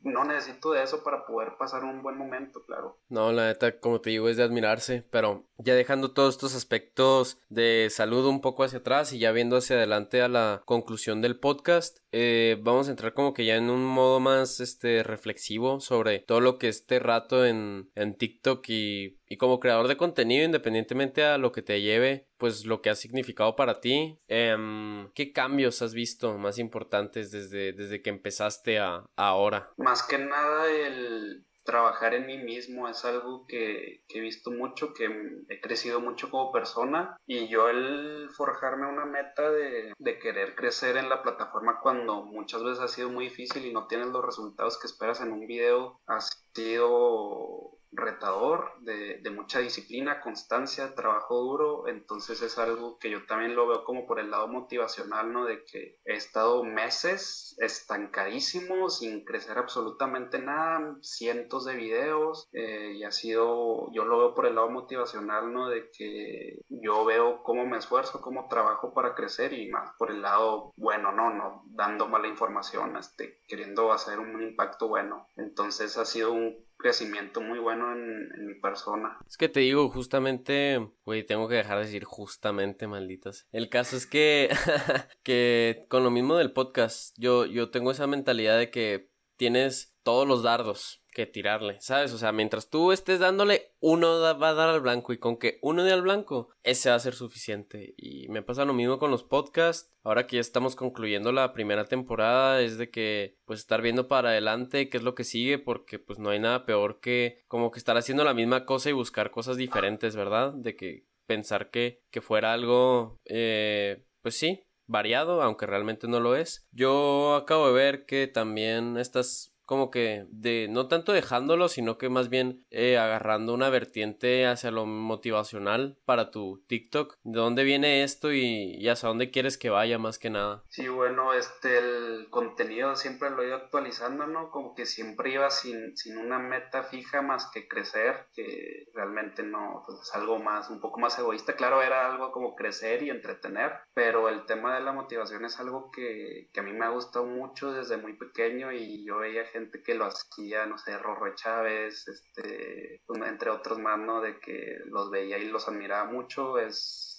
no necesito de eso para poder pasar un buen momento, claro. No, la neta, como te digo, es de admirarse, pero ya dejando todos estos aspectos de salud un poco hacia atrás y ya viendo hacia adelante a la conclusión del podcast, eh, vamos a entrar como que ya en un modo más este reflexivo sobre todo lo que este rato en, en TikTok y, y como creador de contenido, independientemente a lo que te lleve, pues lo que ha significado para ti. Em, ¿Qué cambios has visto más importantes desde, desde que empezaste a, a ahora? Más que nada el trabajar en mí mismo es algo que, he visto mucho, que he crecido mucho como persona y yo el forjarme una meta de, de, querer crecer en la plataforma cuando muchas veces ha sido muy difícil y no tienes los resultados que esperas en un video ha sido retador, de, mucha disciplina, constancia, trabajo duro, entonces es algo que yo también lo veo como por el lado motivacional, ¿no? De que he estado meses estancadísimo, sin crecer absolutamente nada, cientos de videos, eh, y ha sido, yo lo veo por el lado motivacional, ¿no? De que yo veo cómo me esfuerzo, cómo trabajo para crecer y más por el lado bueno, ¿no? No dando mala información, este, queriendo hacer un impacto bueno. Entonces ha sido un crecimiento muy bueno en, mi persona. Es que te digo, justamente, güey, tengo que dejar de decir justamente, malditas. El caso es que, <laughs> que con lo mismo del podcast, yo, yo tengo esa mentalidad de que tienes todos los dardos que tirarle, ¿sabes? O sea, mientras tú estés dándole, uno va a dar al blanco y con que uno dé al blanco, ese va a ser suficiente. Y me pasa lo mismo con los podcasts. Ahora que ya estamos concluyendo la primera temporada, es de que pues estar viendo para adelante qué es lo que sigue, porque pues no hay nada peor que como que estar haciendo la misma cosa y buscar cosas diferentes, ¿verdad? De que pensar que, que fuera algo, eh, pues sí, variado, aunque realmente no lo es. Yo acabo de ver que también estas como que de no tanto dejándolo, sino que más bien eh, agarrando una vertiente hacia lo motivacional para tu TikTok. ¿De dónde viene esto y, y, hacia dónde quieres que vaya más que nada? Sí, bueno, este el contenido siempre lo he ido actualizando, ¿no? Como que siempre iba sin, sin una meta fija más que crecer, que realmente no, pues es algo más, un poco más egoísta. Claro, era algo como crecer y entretener, pero el tema de la motivación es algo que, que a mí me ha gustado mucho desde muy pequeño y yo veía gente que lo hacía, no sé, Rorro Chávez, este, entre otros más, ¿no? De que los veía y los admiraba mucho, es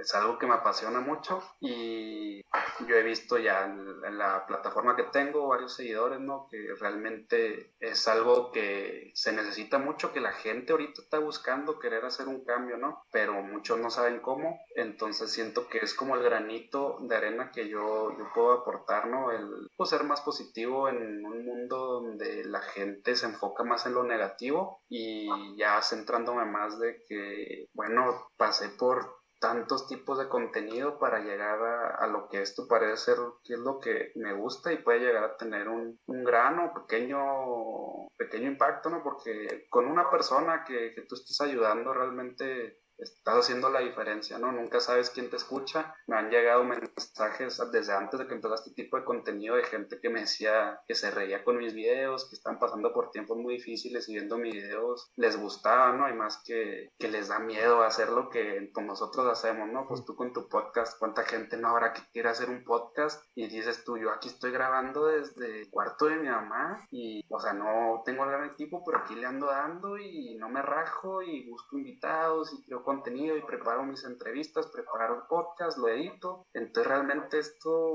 es algo que me apasiona mucho y yo he visto ya en, la plataforma que tengo varios seguidores, ¿no? Que realmente es algo que se necesita mucho, que la gente ahorita está buscando querer hacer un cambio, ¿no? Pero muchos no saben cómo, entonces siento que es como el granito de arena que yo, yo puedo aportar, ¿no? El pues, ser más positivo en un mundo donde la gente se enfoca más en lo negativo y ya centrándome más de que, bueno, pasé por tantos tipos de contenido para llegar a, lo que esto parece ser, que es lo que me gusta y puede llegar a tener un, un grano, pequeño, pequeño impacto, ¿no? Porque con una persona que, que tú estés ayudando realmente estás haciendo la diferencia, ¿no? Nunca sabes quién te escucha. Me han llegado mensajes desde antes de que empezaste este tipo de contenido de gente que me decía que se reía con mis videos, que están pasando por tiempos muy difíciles y viendo mis videos les gustaba, ¿no? Hay más que, que les da miedo hacer lo que nosotros hacemos, ¿no? Pues tú con tu podcast, ¿cuánta gente no habrá que quiere hacer un podcast? Y dices tú, yo aquí estoy grabando desde el cuarto de mi mamá y, o sea, no tengo el gran equipo, pero aquí le ando dando y no me rajo y busco invitados y creo contenido y preparo mis entrevistas, preparo podcast, lo edito. Entonces realmente esto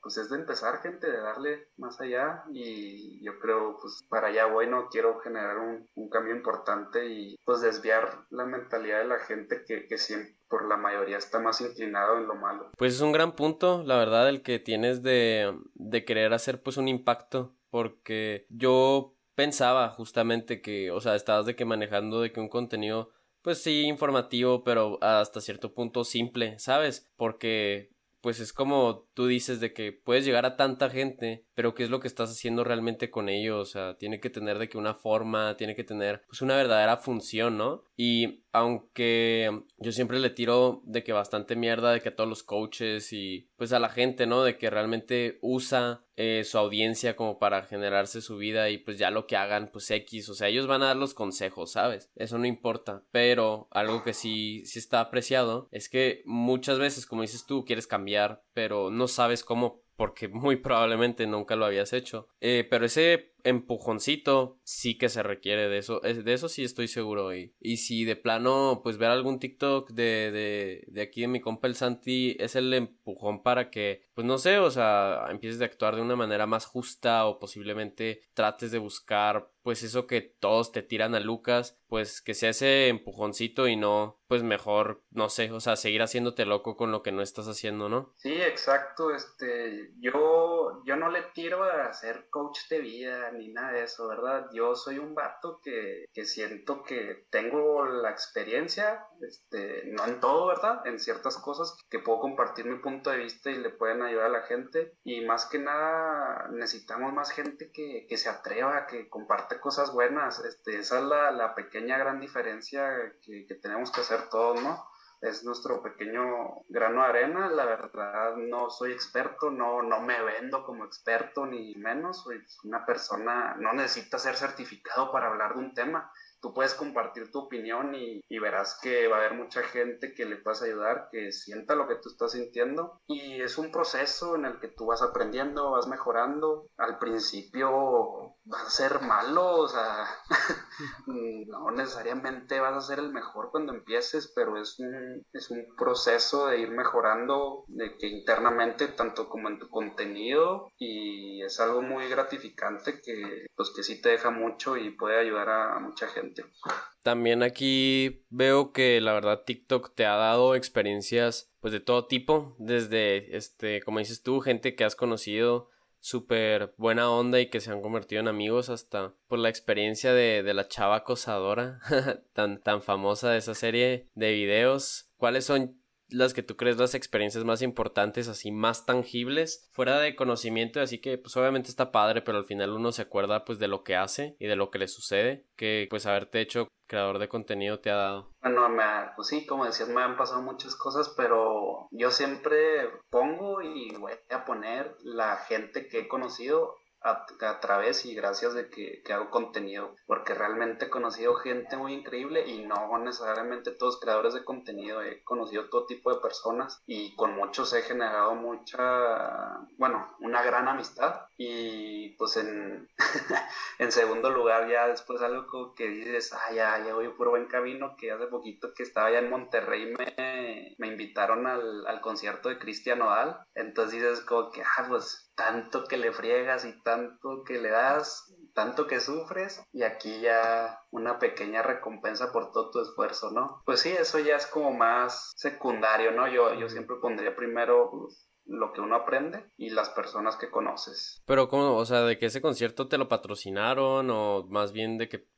pues es de empezar gente, de darle más allá y yo creo pues para allá bueno quiero generar un, un cambio importante y pues desviar la mentalidad de la gente que, que siempre por la mayoría está más inclinado en lo malo. Pues es un gran punto, la verdad, el que tienes de, de querer hacer pues un impacto, porque yo pensaba justamente que, o sea, estabas de que manejando de que un contenido pues sí, informativo, pero hasta cierto punto simple, ¿sabes? Porque pues es como tú dices de que puedes llegar a tanta gente, pero qué es lo que estás haciendo realmente con ellos, o sea, tiene que tener de que una forma, tiene que tener pues una verdadera función, ¿no? Y aunque yo siempre le tiro de que bastante mierda de que a todos los coaches y pues a la gente, ¿no? De que realmente usa eh, su audiencia como para generarse su vida y pues ya lo que hagan pues X, o sea, ellos van a dar los consejos, ¿sabes? Eso no importa, pero algo que sí, sí está apreciado es que muchas veces, como dices tú, quieres cambiar, pero no sabes cómo porque muy probablemente nunca lo habías hecho. Eh, pero ese empujoncito sí que se requiere de eso. De eso sí estoy seguro. Y, y si de plano, pues ver algún TikTok de, de, de aquí de mi compa el Santi es el empujón para que, pues no sé, o sea, empieces a actuar de una manera más justa o posiblemente trates de buscar pues eso que todos te tiran a Lucas, pues que sea ese empujoncito y no, pues mejor, no sé, o sea, seguir haciéndote loco con lo que no estás haciendo, ¿no? Sí, exacto, este, yo, yo no le tiro a ser coach de vida ni nada de eso, ¿verdad? Yo soy un vato que, que siento que tengo la experiencia, este, no en todo, ¿verdad? En ciertas cosas que puedo compartir mi punto de vista y le pueden ayudar a la gente y más que nada necesitamos más gente que, que se atreva, que comparte cosas buenas. Este, esa es la, la pequeña gran diferencia que, que, tenemos que hacer todos, ¿no? Es nuestro pequeño grano de arena. La verdad, no soy experto, no, no me vendo como experto ni menos. Soy una persona, no necesita ser certificado para hablar de un tema tú puedes compartir tu opinión y, y, verás que va a haber mucha gente que le puedas ayudar, que sienta lo que tú estás sintiendo. Y es un proceso en el que tú vas aprendiendo, vas mejorando. Al principio va a ser malo, o sea, <laughs> no necesariamente vas a ser el mejor cuando empieces, pero es un, es un proceso de ir mejorando, de que internamente, tanto como en tu contenido, y es algo muy gratificante que, pues, que sí te deja mucho y puede ayudar a mucha gente. También aquí veo que la verdad TikTok te ha dado experiencias pues de todo tipo, desde este, como dices tú, gente que has conocido súper buena onda y que se han convertido en amigos hasta por la experiencia de, de la chava acosadora <laughs> tan, tan famosa de esa serie de videos. ¿Cuáles son las que tú crees las experiencias más importantes, así más tangibles, fuera de conocimiento, así que pues obviamente está padre, pero al final uno se acuerda pues de lo que hace y de lo que le sucede, que pues haberte hecho creador de contenido te ha dado. Bueno, me, pues sí, como decías, me han pasado muchas cosas, pero yo siempre pongo y voy a poner la gente que he conocido a, través y gracias de que, que, hago contenido, porque realmente he conocido gente muy increíble y no necesariamente todos creadores de contenido, he conocido todo tipo de personas y con muchos he generado mucha, bueno, una gran amistad y pues en, <laughs> en segundo lugar ya después algo que dices, ah, ya, ya voy por buen camino, que hace poquito que estaba ya en Monterrey me, me invitaron al, al concierto de Cristian Odal, entonces dices como que, ah, pues tanto que le friegas y tanto que le das, tanto que sufres y aquí ya una pequeña recompensa por todo tu esfuerzo, ¿no? Pues sí, eso ya es como más secundario, ¿no? Yo, yo siempre pondría primero pues, lo que uno aprende y las personas que conoces. Pero cómo, o sea, de que ese concierto te lo patrocinaron o más bien de que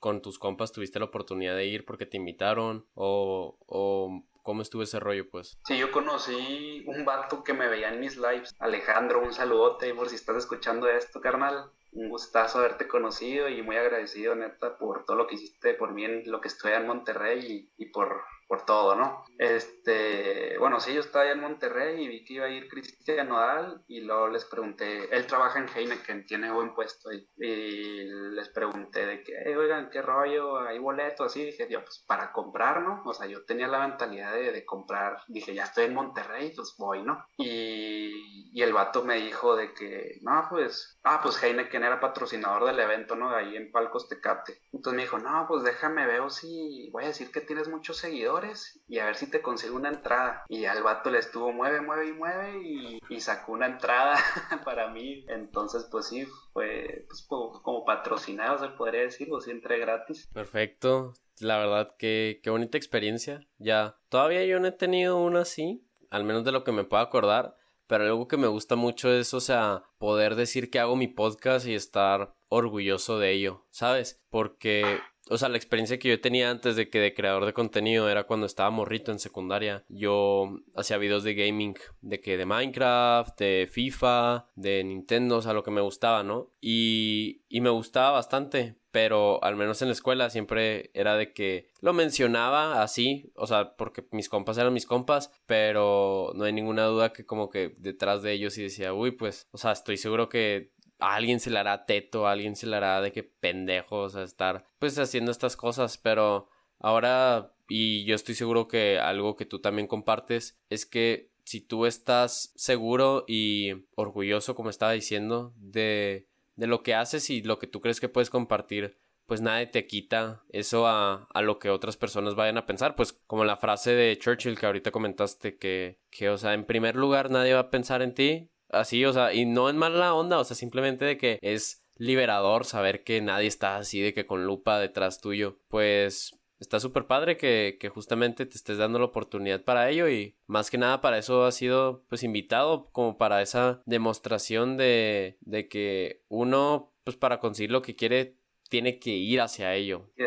con tus compas tuviste la oportunidad de ir porque te invitaron o, o ¿Cómo estuvo ese rollo, pues? Sí, yo conocí un vato que me veía en mis lives. Alejandro, un saludote por si estás escuchando esto, carnal. Un gustazo haberte conocido y muy agradecido, neta, por todo lo que hiciste por mí en lo que estoy en Monterrey y, y por por todo, ¿no? Este, bueno, sí, yo estaba allá en Monterrey y vi que iba a ir Cristian Nodal y luego les pregunté, él trabaja en Heineken, tiene buen puesto y, les pregunté de que, oigan, ¿qué rollo? ¿Hay boleto? Así dije, yo, pues para comprar, ¿no? O sea, yo tenía la mentalidad de, comprar, dije, ya estoy en Monterrey, pues voy, ¿no? Y, y, el vato me dijo de que, no, pues, ah, pues Heineken era patrocinador del evento, ¿no? De ahí en Palcos Tecate. Entonces me dijo, no, pues déjame, veo si, voy a decir que tienes muchos seguidores y a ver si te consigo una entrada. Y al vato le estuvo mueve, mueve y mueve y, sacó una entrada <laughs> para mí. Entonces, pues sí, fue pues, como patrocinado, se podría decir, o sí entré gratis. Perfecto. La verdad, que qué bonita experiencia. Ya, todavía yo no he tenido una así, al menos de lo que me puedo acordar. Pero algo que me gusta mucho es, o sea, poder decir que hago mi podcast y estar orgulloso de ello, ¿sabes? Porque o sea, la experiencia que yo tenía antes de que de creador de contenido era cuando estaba morrito en secundaria. Yo hacía videos de gaming, de que de Minecraft, de FIFA, de Nintendo, o sea, lo que me gustaba, ¿no? Y, y me gustaba bastante, pero al menos en la escuela siempre era de que lo mencionaba así, o sea, porque mis compas eran mis compas, pero no hay ninguna duda que como que detrás de ellos sí decía, uy, pues, o sea, estoy seguro que alguien se le hará teto, alguien se le hará de que pendejos a estar pues haciendo estas cosas, pero ahora y yo estoy seguro que algo que tú también compartes es que si tú estás seguro y orgulloso, como estaba diciendo, de, de lo que haces y lo que tú crees que puedes compartir, pues nadie te quita eso a, a, lo que otras personas vayan a pensar. Pues como la frase de Churchill que ahorita comentaste que, que, o sea, en primer lugar nadie va a pensar en ti Así, o sea, y no en mala onda, o sea, simplemente de que es liberador saber que nadie está así de que con lupa detrás tuyo. Pues está súper padre que, que, justamente te estés dando la oportunidad para ello y más que nada para eso ha sido pues invitado como para esa demostración de, de que uno pues para conseguir lo que quiere tiene que ir hacia ello. Y,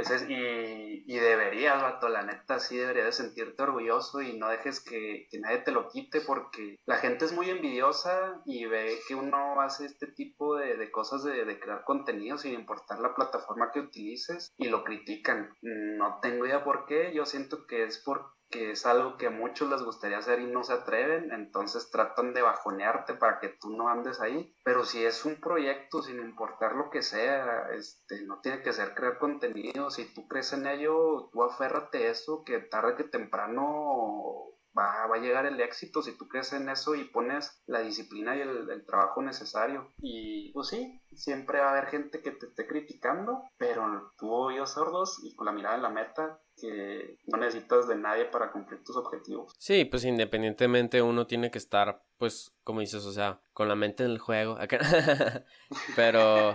y, deberías, vato, la neta, sí deberías de sentirte orgulloso y no dejes que, que, nadie te lo quite porque la gente es muy envidiosa y ve que uno hace este tipo de, de cosas de, de, crear contenido sin importar la plataforma que utilices y lo critican. No tengo idea por qué, yo siento que es por que es algo que muchos les gustaría hacer y no se atreven, entonces tratan de bajonearte para que tú no andes ahí. Pero si es un proyecto, sin importar lo que sea, este, no tiene que ser crear contenido. Si tú crees en ello, tú aférrate a eso, que tarde que temprano Va, va, a llegar el éxito si tú crees en eso y pones la disciplina y el, el, trabajo necesario. Y pues sí, siempre va a haber gente que te esté criticando, pero tú oídos sordos y con la mirada en la meta, que no necesitas de nadie para cumplir tus objetivos. Sí, pues independientemente uno tiene que estar, pues, como dices, o sea, con la mente en el juego, <laughs> pero,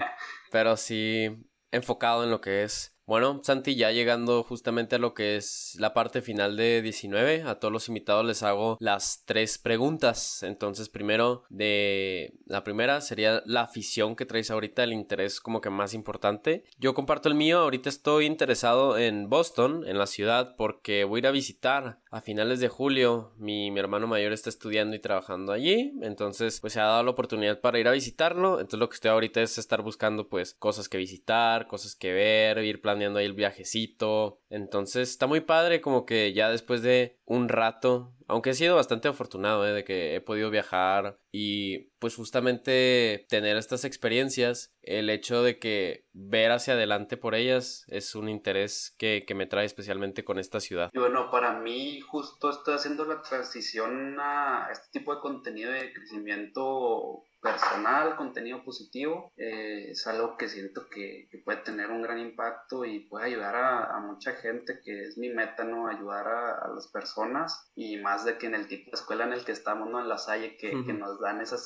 pero sí enfocado en lo que es bueno, Santi, ya llegando justamente a lo que es la parte final de 19, a todos los invitados les hago las tres preguntas. Entonces, primero, de la primera sería la afición que traes ahorita, el interés como que más importante. Yo comparto el mío, ahorita estoy interesado en Boston, en la ciudad, porque voy a ir a visitar a finales de julio. Mi, mi hermano mayor está estudiando y trabajando allí, entonces pues se ha dado la oportunidad para ir a visitarlo. Entonces lo que estoy ahorita es estar buscando pues cosas que visitar, cosas que ver, ir planeando ahí el viajecito. Entonces está muy padre como que ya después de un rato, aunque he sido bastante afortunado ¿eh? de que he podido viajar y pues justamente tener estas experiencias, el hecho de que ver hacia adelante por ellas es un interés que, que me trae especialmente con esta ciudad. Y bueno, para mí justo estoy haciendo la transición a este tipo de contenido de crecimiento personal, contenido positivo, eh, es algo que siento que, puede tener un gran impacto y puede ayudar a, mucha gente, que es mi meta, ¿no? Ayudar a, las personas y más de que en el tipo de escuela en el que estamos, ¿no? En la Salle, que, que nos dan esa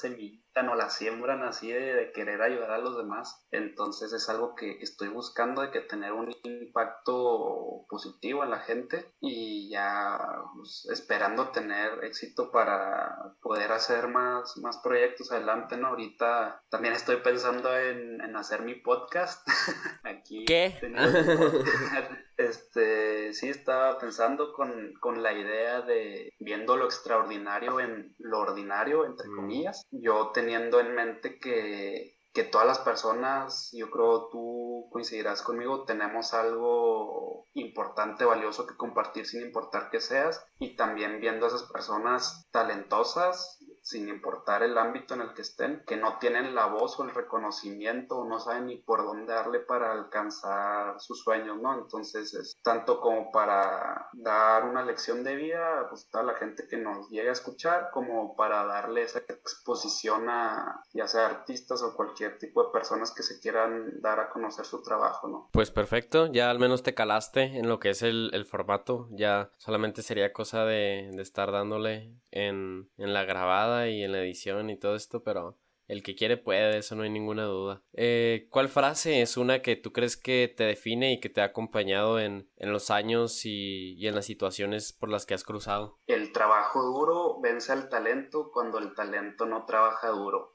¿no? La siembran así de, querer ayudar a los demás. Entonces es algo que estoy buscando de que tener un impacto positivo en la gente y ya pues, esperando tener éxito para poder hacer más, más proyectos adelante Ahorita también estoy pensando en, hacer mi podcast. <laughs> Aquí ¿Qué? <laughs> Este, sí, estaba pensando con, la idea de viendo lo extraordinario en lo ordinario, entre mm. comillas. Yo teniendo en mente que que todas las personas, yo creo tú coincidirás conmigo, tenemos algo importante, valioso que compartir sin importar que seas y también viendo a esas personas talentosas sin importar el ámbito en el que estén, que no tienen la voz o el reconocimiento o no saben ni por dónde darle para alcanzar sus sueños, ¿no? Entonces es tanto como para dar una lección de vida pues, a la gente que nos llega a escuchar, como para darle esa exposición a ya sea artistas o cualquier tipo de personas que se quieran dar a conocer su trabajo, ¿no? Pues perfecto, ya al menos te calaste en lo que es el, formato, ya solamente sería cosa de, de estar dándole en, en la grabada y en la edición y todo esto, pero el que quiere puede, eso no hay ninguna duda. Eh, ¿Cuál frase es una que tú crees que te define y que te ha acompañado en, en los años y, y, en las situaciones por las que has cruzado? El trabajo duro vence al talento cuando el talento no trabaja duro.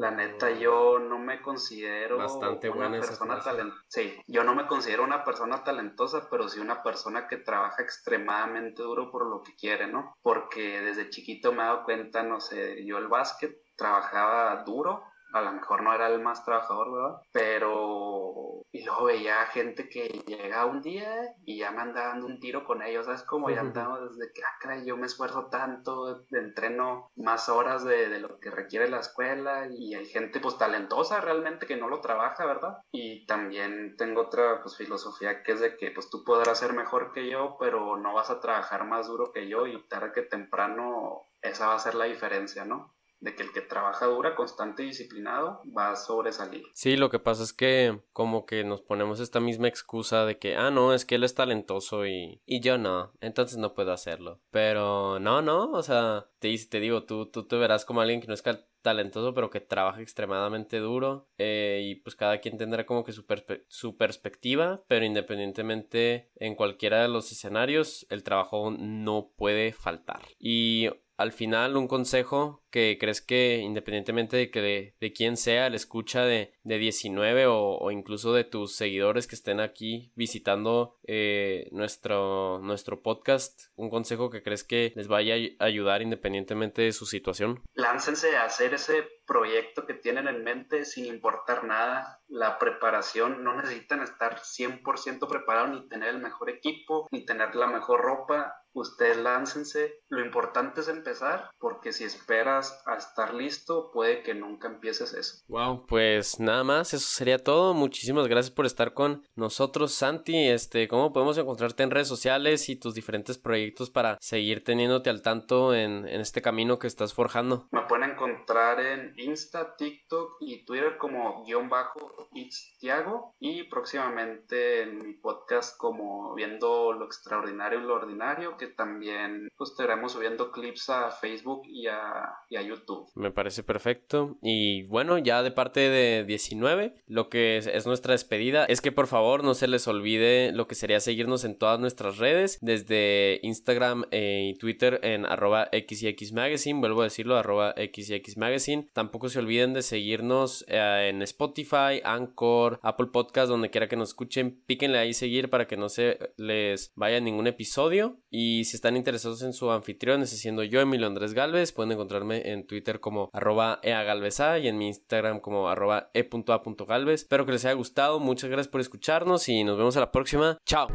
La neta, yo no me considero Bastante una persona talentosa. Sí, yo no me considero una persona talentosa, pero sí una persona que trabaja extremadamente duro por lo que quiere, ¿no? Porque desde chiquito me he dado cuenta, no sé, yo el básquet trabajaba duro, a lo mejor no era el más trabajador, ¿verdad? Pero y luego veía gente que llega un día y ya me anda dando un tiro con ellos, ¿sabes? Como ya andamos desde que, ah, yo me esfuerzo tanto, entreno más horas de, de, lo que requiere la escuela y hay gente pues talentosa realmente que no lo trabaja, ¿verdad? Y también tengo otra pues filosofía que es de que pues tú podrás ser mejor que yo, pero no vas a trabajar más duro que yo y tarde que temprano esa va a ser la diferencia, ¿no? De que el que trabaja dura, constante y disciplinado va a sobresalir. Sí, lo que pasa es que como que nos ponemos esta misma excusa de que, ah, no, es que él es talentoso y, y yo no, entonces no puedo hacerlo. Pero no, no, o sea, te, te digo, tú, tú te verás como alguien que no es talentoso pero que trabaja extremadamente duro eh, y pues cada quien tendrá como que su, su perspectiva pero independientemente en cualquiera de los escenarios el trabajo no puede faltar y al final un consejo que crees que independientemente de que de, quién sea la escucha de, de 19 o, incluso de tus seguidores que estén aquí visitando eh, nuestro, nuestro podcast, un consejo que crees que les vaya a ayudar independientemente de su situación? Láncense a hacer ese proyecto que tienen en mente sin importar nada. La preparación, no necesitan estar 100% preparados ni tener el mejor equipo, ni tener la mejor ropa. Ustedes láncense. Lo importante es empezar porque si esperas a estar listo, puede que nunca empieces eso. Wow, pues nada más, eso sería todo. Muchísimas gracias por estar con nosotros, Santi. Este, ¿cómo podemos encontrarte en redes sociales y tus diferentes proyectos para seguir teniéndote al tanto en, en este camino que estás forjando? Me pueden encontrar en Insta, TikTok y Twitter como guion bajo Tiago y próximamente en mi podcast como viendo lo extraordinario y lo ordinario que también pues estaremos subiendo clips a Facebook y a, y a YouTube. Me parece perfecto. Y bueno ya de parte de 19 lo que es, nuestra despedida es que por favor no se les olvide lo que sería seguirnos en todas nuestras redes desde Instagram y Twitter en arroba xx magazine vuelvo a decirlo arroba xx magazine tampoco se olviden de seguirnos eh, en Spotify, Anchor, Apple Podcast, donde quiera que nos escuchen. Píquenle ahí seguir para que no se les vaya ningún episodio. Y si están interesados en su anfitrión, ese siendo yo, Emilio Andrés Galvez, pueden encontrarme en Twitter como arroba eagalveza y en mi Instagram como arroba e.a.galvez. Espero que les haya gustado. Muchas gracias por escucharnos y nos vemos a la próxima. Chao.